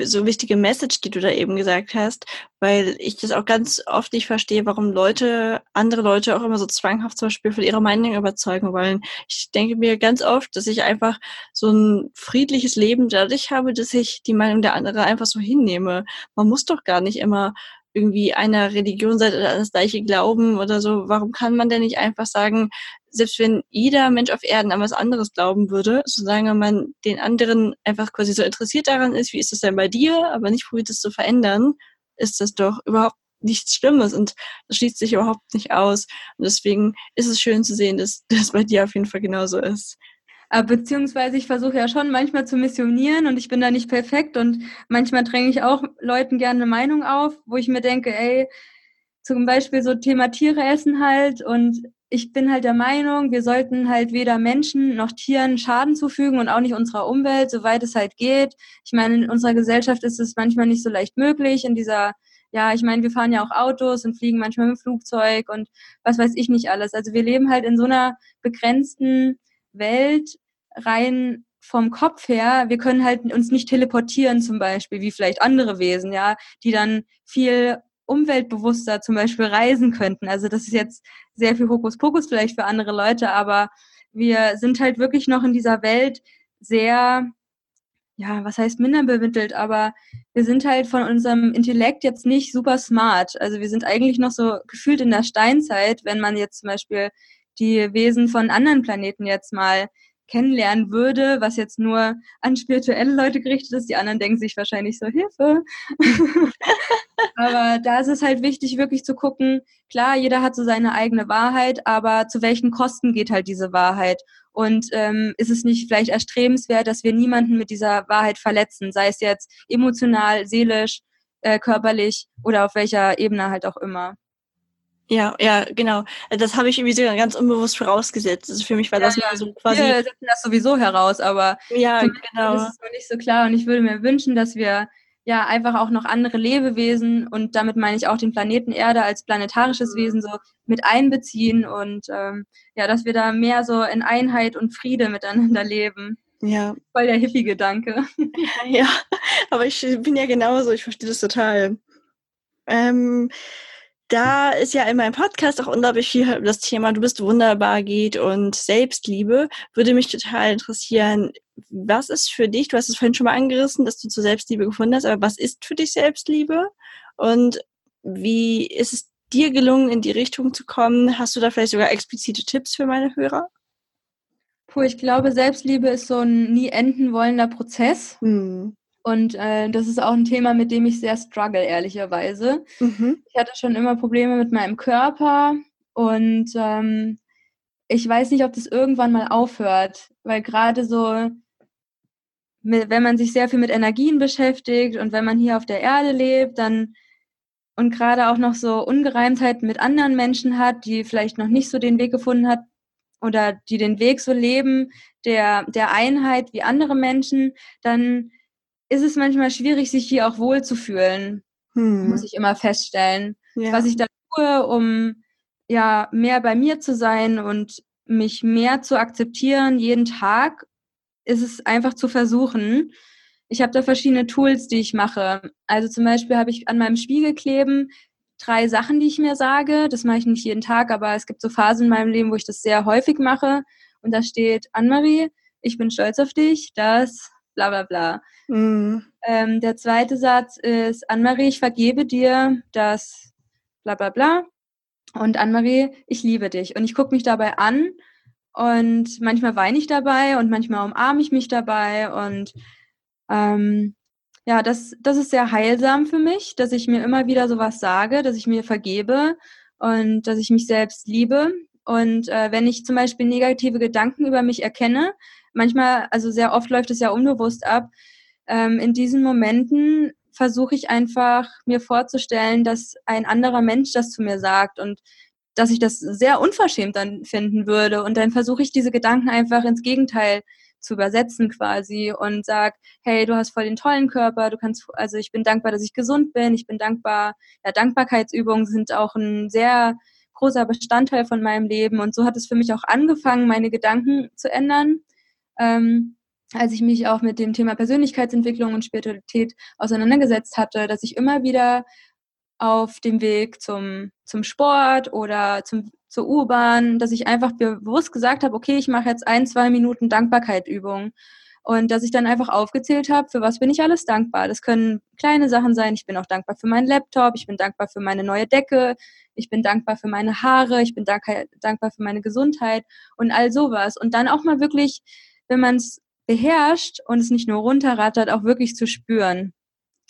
so wichtige Message, die du da eben gesagt hast, weil ich das auch ganz oft nicht verstehe, warum Leute, andere Leute auch immer so zwanghaft zum Beispiel von ihrer Meinung überzeugen wollen. Ich denke mir ganz oft, dass ich einfach so ein friedliches Leben dadurch habe, dass ich die Meinung der anderen einfach so hinnehme. Man muss doch gar nicht immer irgendwie einer Religion seid oder das gleiche glauben oder so, warum kann man denn nicht einfach sagen, selbst wenn jeder Mensch auf Erden an was anderes glauben würde, solange man den anderen einfach quasi so interessiert daran ist, wie ist es denn bei dir, aber nicht probiert es zu verändern, ist das doch überhaupt nichts Schlimmes und das schließt sich überhaupt nicht aus. Und deswegen ist es schön zu sehen, dass das bei dir auf jeden Fall genauso ist. Äh, beziehungsweise ich versuche ja schon manchmal zu missionieren und ich bin da nicht perfekt und manchmal dränge ich auch Leuten gerne eine Meinung auf, wo ich mir denke, ey, zum Beispiel so Thema Tiere essen halt und ich bin halt der Meinung, wir sollten halt weder Menschen noch Tieren Schaden zufügen und auch nicht unserer Umwelt, soweit es halt geht. Ich meine, in unserer Gesellschaft ist es manchmal nicht so leicht möglich, in dieser, ja, ich meine, wir fahren ja auch Autos und fliegen manchmal mit Flugzeug und was weiß ich nicht alles. Also wir leben halt in so einer begrenzten Welt rein vom Kopf her, wir können halt uns nicht teleportieren zum Beispiel, wie vielleicht andere Wesen, ja, die dann viel umweltbewusster zum Beispiel reisen könnten. Also das ist jetzt sehr viel Hokuspokus vielleicht für andere Leute, aber wir sind halt wirklich noch in dieser Welt sehr, ja, was heißt minder bemittelt, aber wir sind halt von unserem Intellekt jetzt nicht super smart. Also wir sind eigentlich noch so gefühlt in der Steinzeit, wenn man jetzt zum Beispiel die Wesen von anderen Planeten jetzt mal kennenlernen würde, was jetzt nur an spirituelle Leute gerichtet ist. Die anderen denken sich wahrscheinlich so, Hilfe. aber da ist es halt wichtig, wirklich zu gucken, klar, jeder hat so seine eigene Wahrheit, aber zu welchen Kosten geht halt diese Wahrheit? Und ähm, ist es nicht vielleicht erstrebenswert, dass wir niemanden mit dieser Wahrheit verletzen, sei es jetzt emotional, seelisch, äh, körperlich oder auf welcher Ebene halt auch immer? Ja, ja, genau. Das habe ich irgendwie so ganz unbewusst vorausgesetzt. Also für mich war ja, das ja. so quasi. Wir setzen das sowieso heraus, aber ja, genau. das ist noch nicht so klar. Und ich würde mir wünschen, dass wir ja einfach auch noch andere Lebewesen und damit meine ich auch den Planeten Erde als planetarisches Wesen so mit einbeziehen und ähm, ja, dass wir da mehr so in Einheit und Friede miteinander leben. Ja. Voll der Hippie-Gedanke. Ja, ja, aber ich bin ja genauso, ich verstehe das total. Ähm, da ist ja in meinem Podcast auch unglaublich viel das Thema Du bist wunderbar geht und Selbstliebe. Würde mich total interessieren, was ist für dich, du hast es vorhin schon mal angerissen, dass du zur Selbstliebe gefunden hast, aber was ist für dich Selbstliebe? Und wie ist es dir gelungen, in die Richtung zu kommen? Hast du da vielleicht sogar explizite Tipps für meine Hörer? Puh, ich glaube, Selbstliebe ist so ein nie enden wollender Prozess. Hm. Und äh, das ist auch ein Thema, mit dem ich sehr struggle, ehrlicherweise. Mhm. Ich hatte schon immer Probleme mit meinem Körper und ähm, ich weiß nicht, ob das irgendwann mal aufhört, weil gerade so, wenn man sich sehr viel mit Energien beschäftigt und wenn man hier auf der Erde lebt, dann und gerade auch noch so Ungereimtheiten mit anderen Menschen hat, die vielleicht noch nicht so den Weg gefunden hat oder die den Weg so leben, der, der Einheit wie andere Menschen, dann ist es manchmal schwierig, sich hier auch wohlzufühlen, hm. muss ich immer feststellen. Ja. Was ich da tue, um ja mehr bei mir zu sein und mich mehr zu akzeptieren jeden Tag, ist es einfach zu versuchen. Ich habe da verschiedene Tools, die ich mache. Also zum Beispiel habe ich an meinem Spiegel kleben drei Sachen, die ich mir sage. Das mache ich nicht jeden Tag, aber es gibt so Phasen in meinem Leben, wo ich das sehr häufig mache. Und da steht, Anne-Marie, ich bin stolz auf dich, dass bla bla bla. Mhm. Ähm, der zweite Satz ist, Anne-Marie, ich vergebe dir das bla bla bla. Und Anne-Marie, ich liebe dich. Und ich gucke mich dabei an und manchmal weine ich dabei und manchmal umarme ich mich dabei. Und ähm, ja, das, das ist sehr heilsam für mich, dass ich mir immer wieder sowas sage, dass ich mir vergebe und dass ich mich selbst liebe. Und äh, wenn ich zum Beispiel negative Gedanken über mich erkenne, manchmal, also sehr oft läuft es ja unbewusst ab, ähm, in diesen Momenten versuche ich einfach mir vorzustellen, dass ein anderer Mensch das zu mir sagt und dass ich das sehr unverschämt dann finden würde. Und dann versuche ich diese Gedanken einfach ins Gegenteil zu übersetzen quasi und sag, hey, du hast voll den tollen Körper, du kannst, also ich bin dankbar, dass ich gesund bin, ich bin dankbar, ja, Dankbarkeitsübungen sind auch ein sehr großer Bestandteil von meinem Leben. Und so hat es für mich auch angefangen, meine Gedanken zu ändern ähm, als ich mich auch mit dem Thema Persönlichkeitsentwicklung und Spiritualität auseinandergesetzt hatte, dass ich immer wieder auf dem Weg zum, zum Sport oder zum, zur U-Bahn, dass ich einfach bewusst gesagt habe, okay, ich mache jetzt ein, zwei Minuten Dankbarkeitübung. Und dass ich dann einfach aufgezählt habe, für was bin ich alles dankbar. Das können kleine Sachen sein. Ich bin auch dankbar für meinen Laptop, ich bin dankbar für meine neue Decke, ich bin dankbar für meine Haare, ich bin dankbar für meine Gesundheit und all sowas. Und dann auch mal wirklich wenn man es beherrscht und es nicht nur runterrattert, auch wirklich zu spüren.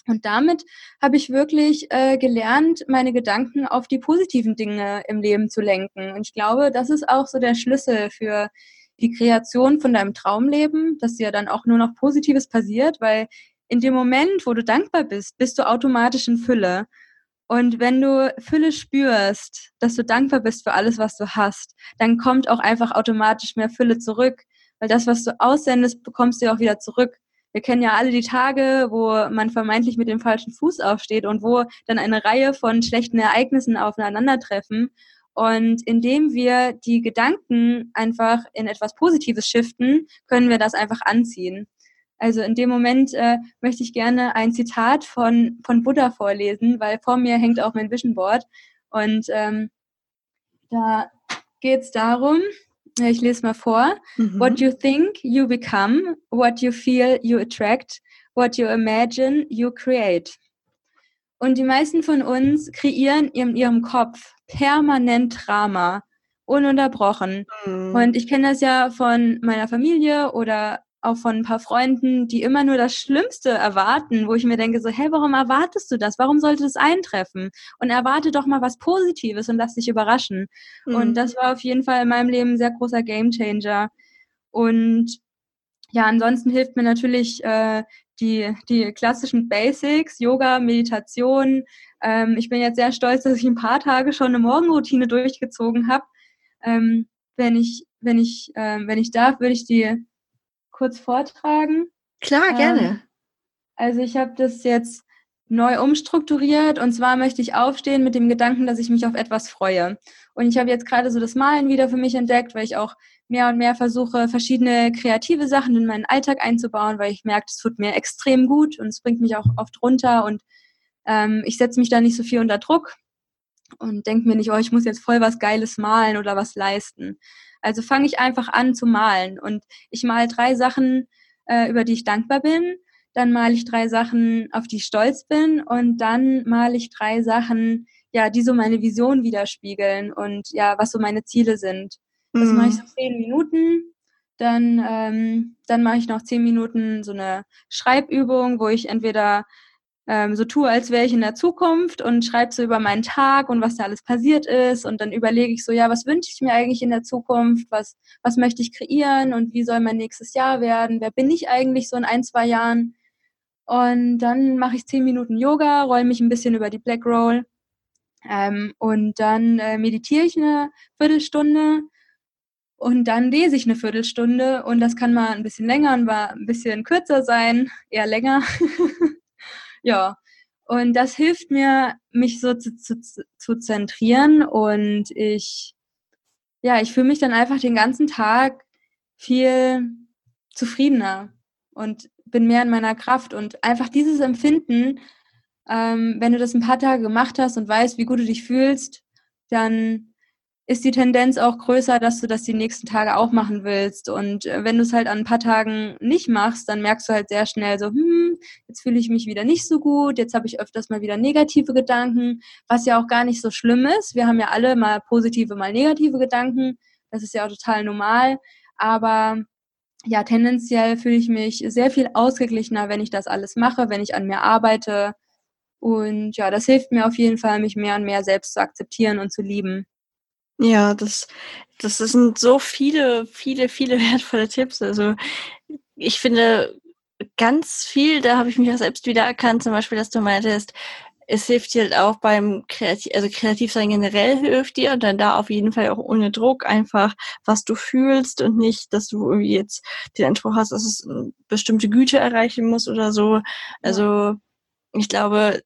Und damit habe ich wirklich äh, gelernt, meine Gedanken auf die positiven Dinge im Leben zu lenken. Und ich glaube, das ist auch so der Schlüssel für die Kreation von deinem Traumleben, dass dir dann auch nur noch Positives passiert, weil in dem Moment, wo du dankbar bist, bist du automatisch in Fülle. Und wenn du Fülle spürst, dass du dankbar bist für alles, was du hast, dann kommt auch einfach automatisch mehr Fülle zurück. Weil das, was du aussendest, bekommst du ja auch wieder zurück. Wir kennen ja alle die Tage, wo man vermeintlich mit dem falschen Fuß aufsteht und wo dann eine Reihe von schlechten Ereignissen aufeinandertreffen. Und indem wir die Gedanken einfach in etwas Positives shiften, können wir das einfach anziehen. Also in dem Moment äh, möchte ich gerne ein Zitat von, von Buddha vorlesen, weil vor mir hängt auch mein Vision Board. Und ähm, da geht es darum, ich lese mal vor. Mhm. What you think, you become. What you feel, you attract. What you imagine, you create. Und die meisten von uns kreieren in ihrem Kopf permanent Drama. ununterbrochen. Mhm. Und ich kenne das ja von meiner Familie oder auch von ein paar Freunden, die immer nur das Schlimmste erwarten, wo ich mir denke so, hey, warum erwartest du das? Warum sollte das eintreffen? Und erwarte doch mal was Positives und lass dich überraschen. Mhm. Und das war auf jeden Fall in meinem Leben ein sehr großer Gamechanger. Und ja, ansonsten hilft mir natürlich äh, die, die klassischen Basics, Yoga, Meditation. Ähm, ich bin jetzt sehr stolz, dass ich ein paar Tage schon eine Morgenroutine durchgezogen habe. Ähm, wenn ich, wenn ich, ähm, wenn ich darf, würde ich die kurz vortragen? Klar, ähm, gerne. also ich habe das jetzt neu umstrukturiert und zwar möchte ich aufstehen mit dem Gedanken, dass ich mich auf etwas freue. Und ich habe jetzt gerade so das Malen wieder für mich entdeckt, weil ich auch mehr und mehr versuche, verschiedene kreative Sachen in meinen Alltag einzubauen, weil ich merke, es tut mir extrem gut und es bringt mich auch oft runter und ähm, ich setze mich da nicht so viel unter Druck und denke mir nicht, oh, ich muss jetzt voll was Geiles malen oder was leisten. Also fange ich einfach an zu malen und ich male drei Sachen, äh, über die ich dankbar bin. Dann male ich drei Sachen, auf die ich stolz bin und dann male ich drei Sachen, ja, die so meine Vision widerspiegeln und ja, was so meine Ziele sind. Das mhm. mache ich so zehn Minuten. Dann, ähm, dann mache ich noch zehn Minuten so eine Schreibübung, wo ich entweder ähm, so tue, als wäre ich in der Zukunft und schreibe so über meinen Tag und was da alles passiert ist. Und dann überlege ich so, ja, was wünsche ich mir eigentlich in der Zukunft? Was, was möchte ich kreieren und wie soll mein nächstes Jahr werden? Wer bin ich eigentlich so in ein, zwei Jahren? Und dann mache ich zehn Minuten Yoga, roll mich ein bisschen über die Black Roll. Ähm, und dann äh, meditiere ich eine Viertelstunde und dann lese ich eine Viertelstunde und das kann mal ein bisschen länger und mal ein bisschen kürzer sein, eher länger. Ja, und das hilft mir, mich so zu, zu, zu zentrieren und ich, ja, ich fühle mich dann einfach den ganzen Tag viel zufriedener und bin mehr in meiner Kraft. Und einfach dieses Empfinden, ähm, wenn du das ein paar Tage gemacht hast und weißt, wie gut du dich fühlst, dann ist die Tendenz auch größer, dass du das die nächsten Tage auch machen willst. Und äh, wenn du es halt an ein paar Tagen nicht machst, dann merkst du halt sehr schnell so, hm, jetzt fühle ich mich wieder nicht so gut, jetzt habe ich öfters mal wieder negative Gedanken, was ja auch gar nicht so schlimm ist. Wir haben ja alle mal positive, mal negative Gedanken. Das ist ja auch total normal. Aber ja, tendenziell fühle ich mich sehr viel ausgeglichener, wenn ich das alles mache, wenn ich an mir arbeite. Und ja, das hilft mir auf jeden Fall, mich mehr und mehr selbst zu akzeptieren und zu lieben. Ja, das, das sind so viele, viele, viele wertvolle Tipps. Also ich finde ganz viel, da habe ich mich auch selbst wieder erkannt, zum Beispiel, dass du meintest, es hilft dir halt auch beim Kreativ, also kreativ sein generell hilft dir und dann da auf jeden Fall auch ohne Druck einfach, was du fühlst und nicht, dass du irgendwie jetzt den Anspruch hast, dass es eine bestimmte Güte erreichen muss oder so. Also ich glaube,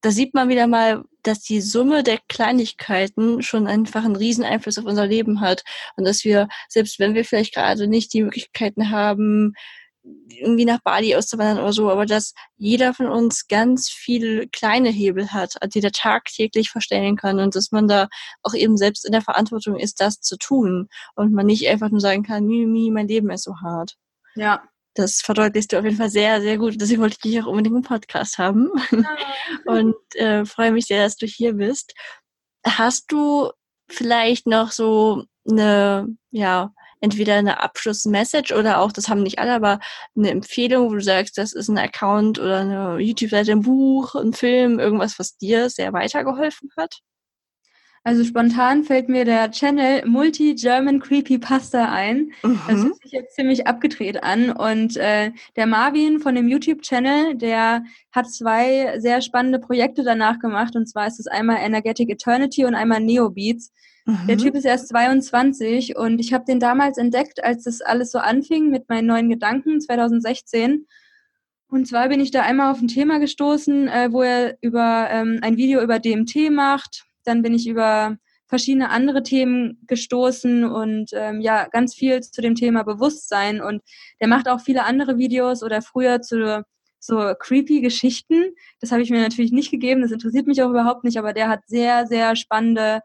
da sieht man wieder mal, dass die Summe der Kleinigkeiten schon einfach einen riesen Einfluss auf unser Leben hat und dass wir, selbst wenn wir vielleicht gerade nicht die Möglichkeiten haben, irgendwie nach Bali auszuwandern oder so, aber dass jeder von uns ganz viele kleine Hebel hat, die der tagtäglich verstellen kann und dass man da auch eben selbst in der Verantwortung ist, das zu tun und man nicht einfach nur sagen kann, mi, mein Leben ist so hart. Ja, das verdeutlichst du auf jeden Fall sehr, sehr gut. Deswegen wollte ich dich auch unbedingt im Podcast haben. Und äh, freue mich sehr, dass du hier bist. Hast du vielleicht noch so eine, ja, entweder eine Abschlussmessage oder auch, das haben nicht alle, aber eine Empfehlung, wo du sagst, das ist ein Account oder eine YouTube-Seite, ein Buch, ein Film, irgendwas, was dir sehr weitergeholfen hat? Also spontan fällt mir der Channel Multi-German Creepypasta ein. Mhm. Das hört sich jetzt ziemlich abgedreht an. Und äh, der Marvin von dem YouTube-Channel, der hat zwei sehr spannende Projekte danach gemacht. Und zwar ist es einmal Energetic Eternity und einmal Neobeats. Mhm. Der Typ ist erst 22 und ich habe den damals entdeckt, als das alles so anfing mit meinen neuen Gedanken 2016. Und zwar bin ich da einmal auf ein Thema gestoßen, äh, wo er über ähm, ein Video über DMT macht dann bin ich über verschiedene andere Themen gestoßen und ähm, ja, ganz viel zu dem Thema Bewusstsein. Und der macht auch viele andere Videos oder früher zu so creepy Geschichten. Das habe ich mir natürlich nicht gegeben, das interessiert mich auch überhaupt nicht, aber der hat sehr, sehr spannende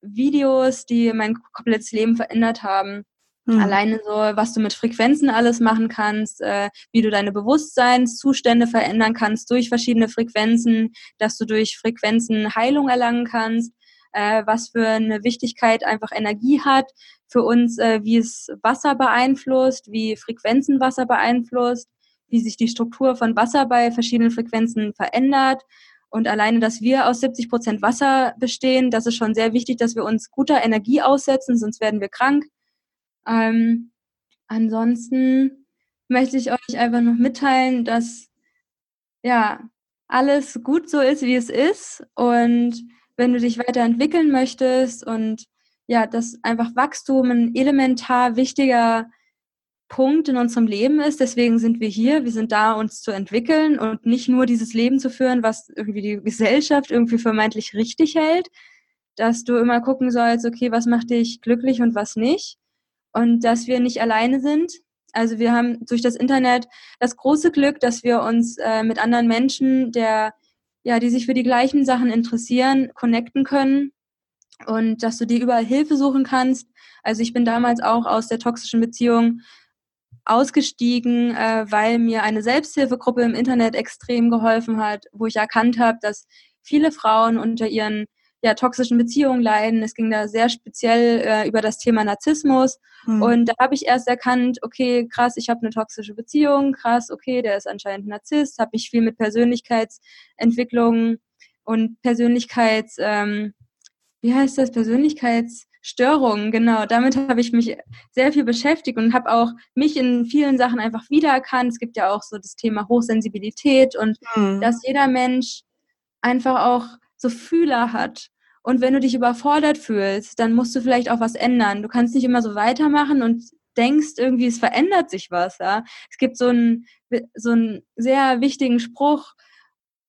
Videos, die mein komplettes Leben verändert haben. Mhm. Alleine so, was du mit Frequenzen alles machen kannst, äh, wie du deine Bewusstseinszustände verändern kannst durch verschiedene Frequenzen, dass du durch Frequenzen Heilung erlangen kannst. äh, was für eine Wichtigkeit einfach Energie hat für uns, äh, wie es Wasser beeinflusst, wie Frequenzen Wasser beeinflusst, wie sich die Struktur von Wasser bei verschiedenen Frequenzen verändert. Und alleine, dass wir aus 70 Prozent Wasser bestehen, das ist schon sehr wichtig, dass wir uns guter Energie aussetzen, sonst werden wir krank. Ähm, ansonsten möchte ich euch einfach noch mitteilen, dass ja alles gut so ist, wie es ist. Und wenn du dich weiterentwickeln möchtest und ja, dass einfach Wachstum ein elementar wichtiger Punkt in unserem Leben ist. Deswegen sind wir hier. Wir sind da, uns zu entwickeln und nicht nur dieses Leben zu führen, was irgendwie die Gesellschaft irgendwie vermeintlich richtig hält. Dass du immer gucken sollst, okay, was macht dich glücklich und was nicht. Und dass wir nicht alleine sind. Also wir haben durch das Internet das große Glück, dass wir uns äh, mit anderen Menschen, der, ja, die sich für die gleichen Sachen interessieren, connecten können und dass du dir überall Hilfe suchen kannst. Also ich bin damals auch aus der toxischen Beziehung ausgestiegen, äh, weil mir eine Selbsthilfegruppe im Internet extrem geholfen hat, wo ich erkannt habe, dass viele Frauen unter ihren ja, toxischen Beziehungen leiden. Es ging da sehr speziell äh, über das Thema Narzissmus. Mhm. Und da habe ich erst erkannt, okay, krass, ich habe eine toxische Beziehung, krass, okay, der ist anscheinend Narzisst, habe mich viel mit Persönlichkeitsentwicklung und Persönlichkeits... Ähm, wie heißt das, Persönlichkeitsstörungen, genau. Damit habe ich mich sehr viel beschäftigt und habe auch mich in vielen Sachen einfach wiedererkannt. Es gibt ja auch so das Thema Hochsensibilität und mhm. dass jeder Mensch einfach auch so Fühler hat. Und wenn du dich überfordert fühlst, dann musst du vielleicht auch was ändern. Du kannst nicht immer so weitermachen und denkst irgendwie, es verändert sich was. Ja? Es gibt so einen, so einen sehr wichtigen Spruch,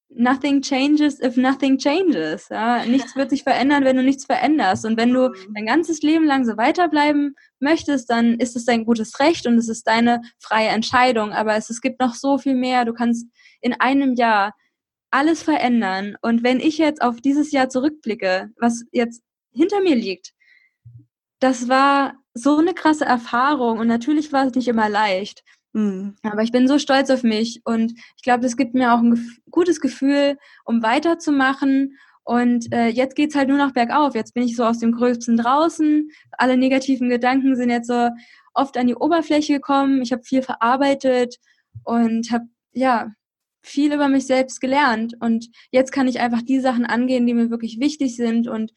nothing changes if nothing changes. Ja? Nichts wird sich verändern, wenn du nichts veränderst. Und wenn du mhm. dein ganzes Leben lang so weiterbleiben möchtest, dann ist es dein gutes Recht und es ist deine freie Entscheidung. Aber es, es gibt noch so viel mehr. Du kannst in einem Jahr alles verändern. Und wenn ich jetzt auf dieses Jahr zurückblicke, was jetzt hinter mir liegt, das war so eine krasse Erfahrung und natürlich war es nicht immer leicht. Mhm. Aber ich bin so stolz auf mich und ich glaube, das gibt mir auch ein gutes Gefühl, um weiterzumachen. Und äh, jetzt geht's halt nur noch bergauf. Jetzt bin ich so aus dem Gröbsten draußen. Alle negativen Gedanken sind jetzt so oft an die Oberfläche gekommen. Ich habe viel verarbeitet und habe ja viel über mich selbst gelernt. Und jetzt kann ich einfach die Sachen angehen, die mir wirklich wichtig sind und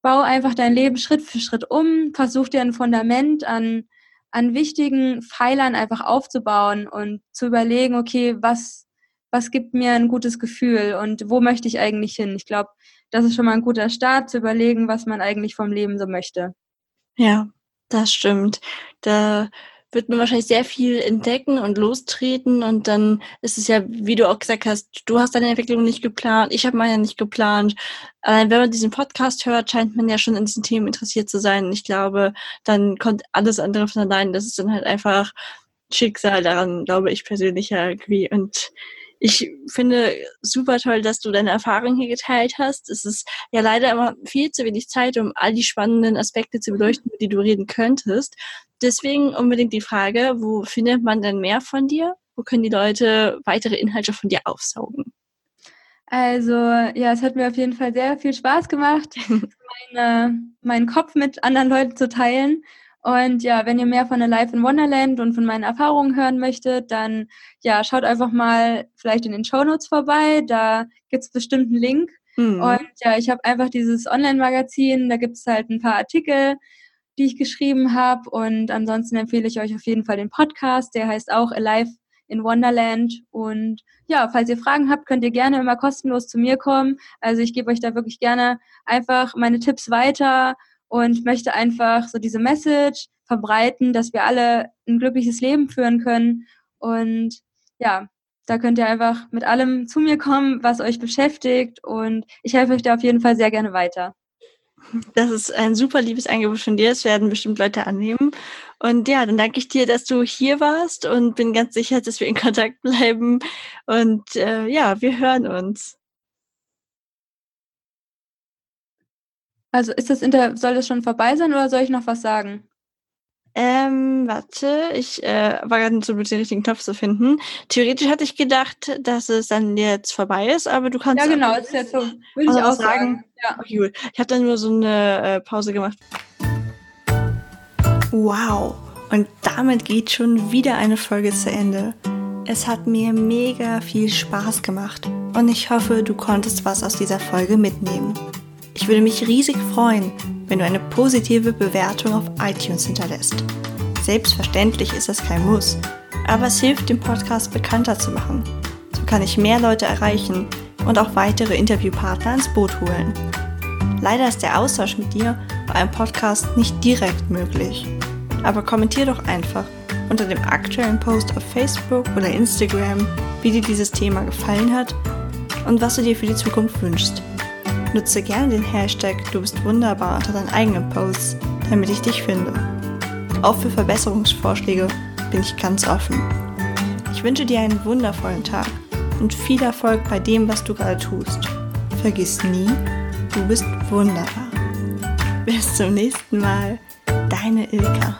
baue einfach dein Leben Schritt für Schritt um, versuch dir ein Fundament an an wichtigen Pfeilern einfach aufzubauen und zu überlegen, okay, was, was gibt mir ein gutes Gefühl und wo möchte ich eigentlich hin? Ich glaube, das ist schon mal ein guter Start, zu überlegen, was man eigentlich vom Leben so möchte. Ja, das stimmt. Da wird man wahrscheinlich sehr viel entdecken und lostreten und dann ist es ja, wie du auch gesagt hast, du hast deine Entwicklung nicht geplant, ich habe meine nicht geplant. Allein wenn man diesen Podcast hört, scheint man ja schon in diesen Themen interessiert zu sein. Und ich glaube, dann kommt alles andere von allein. Das ist dann halt einfach Schicksal daran, glaube ich persönlich irgendwie. Und ich finde super toll, dass du deine Erfahrungen hier geteilt hast. Es ist ja leider immer viel zu wenig Zeit, um all die spannenden Aspekte zu beleuchten, über die du reden könntest. Deswegen unbedingt die Frage, wo findet man denn mehr von dir? Wo können die Leute weitere Inhalte von dir aufsaugen? Also ja, es hat mir auf jeden Fall sehr viel Spaß gemacht, meine, meinen Kopf mit anderen Leuten zu teilen. Und ja, wenn ihr mehr von der Life in Wonderland und von meinen Erfahrungen hören möchtet, dann ja, schaut einfach mal vielleicht in den Show Notes vorbei. Da gibt's bestimmt einen Link. Mhm. Und ja, ich habe einfach dieses Online-Magazin, da gibt's halt ein paar Artikel, die ich geschrieben habe. Und ansonsten empfehle ich euch auf jeden Fall den Podcast, der heißt auch Alive in Wonderland. Und ja, falls ihr Fragen habt, könnt ihr gerne immer kostenlos zu mir kommen. Also ich gebe euch da wirklich gerne einfach meine Tipps weiter und möchte einfach so diese Message verbreiten, dass wir alle ein glückliches Leben führen können. Und ja, da könnt ihr einfach mit allem zu mir kommen, was euch beschäftigt. Und ich helfe euch da auf jeden Fall sehr gerne weiter. Das ist ein super liebes Angebot von dir. Es werden bestimmt Leute annehmen. Und ja, dann danke ich dir, dass du hier warst und bin ganz sicher, dass wir in Kontakt bleiben. Und äh, ja, wir hören uns. Also ist das Inter soll das schon vorbei sein oder soll ich noch was sagen? Ähm, warte, ich äh, war gerade so mit den richtigen Knopf zu finden. Theoretisch hatte ich gedacht, dass es dann jetzt vorbei ist, aber du kannst. Ja, genau, ist jetzt so. Würde ich Also auch was sagen. sagen? Ja. Okay, gut. Ich habe dann nur so eine äh, Pause gemacht. Wow. Und damit geht schon wieder eine Folge zu Ende. Es hat mir mega viel Spaß gemacht und ich hoffe, du konntest was aus dieser Folge mitnehmen. Ich würde mich riesig freuen, wenn du eine positive Bewertung auf iTunes hinterlässt. Selbstverständlich ist es kein Muss, aber es hilft, den Podcast bekannter zu machen. So kann ich mehr Leute erreichen und auch weitere Interviewpartner ins Boot holen. Leider ist der Austausch mit dir bei einem Podcast nicht direkt möglich. Aber kommentier doch einfach unter dem aktuellen Post auf Facebook oder Instagram, wie dir dieses Thema gefallen hat und was du dir für die Zukunft wünschst. Nutze gerne den Hashtag Du bist wunderbar unter deinen eigenen Posts, damit ich dich finde. Auch für Verbesserungsvorschläge bin ich ganz offen. Ich wünsche dir einen wundervollen Tag und viel Erfolg bei dem, was du gerade tust. Vergiss nie, du bist wunderbar. Bis zum nächsten Mal, deine Ilka.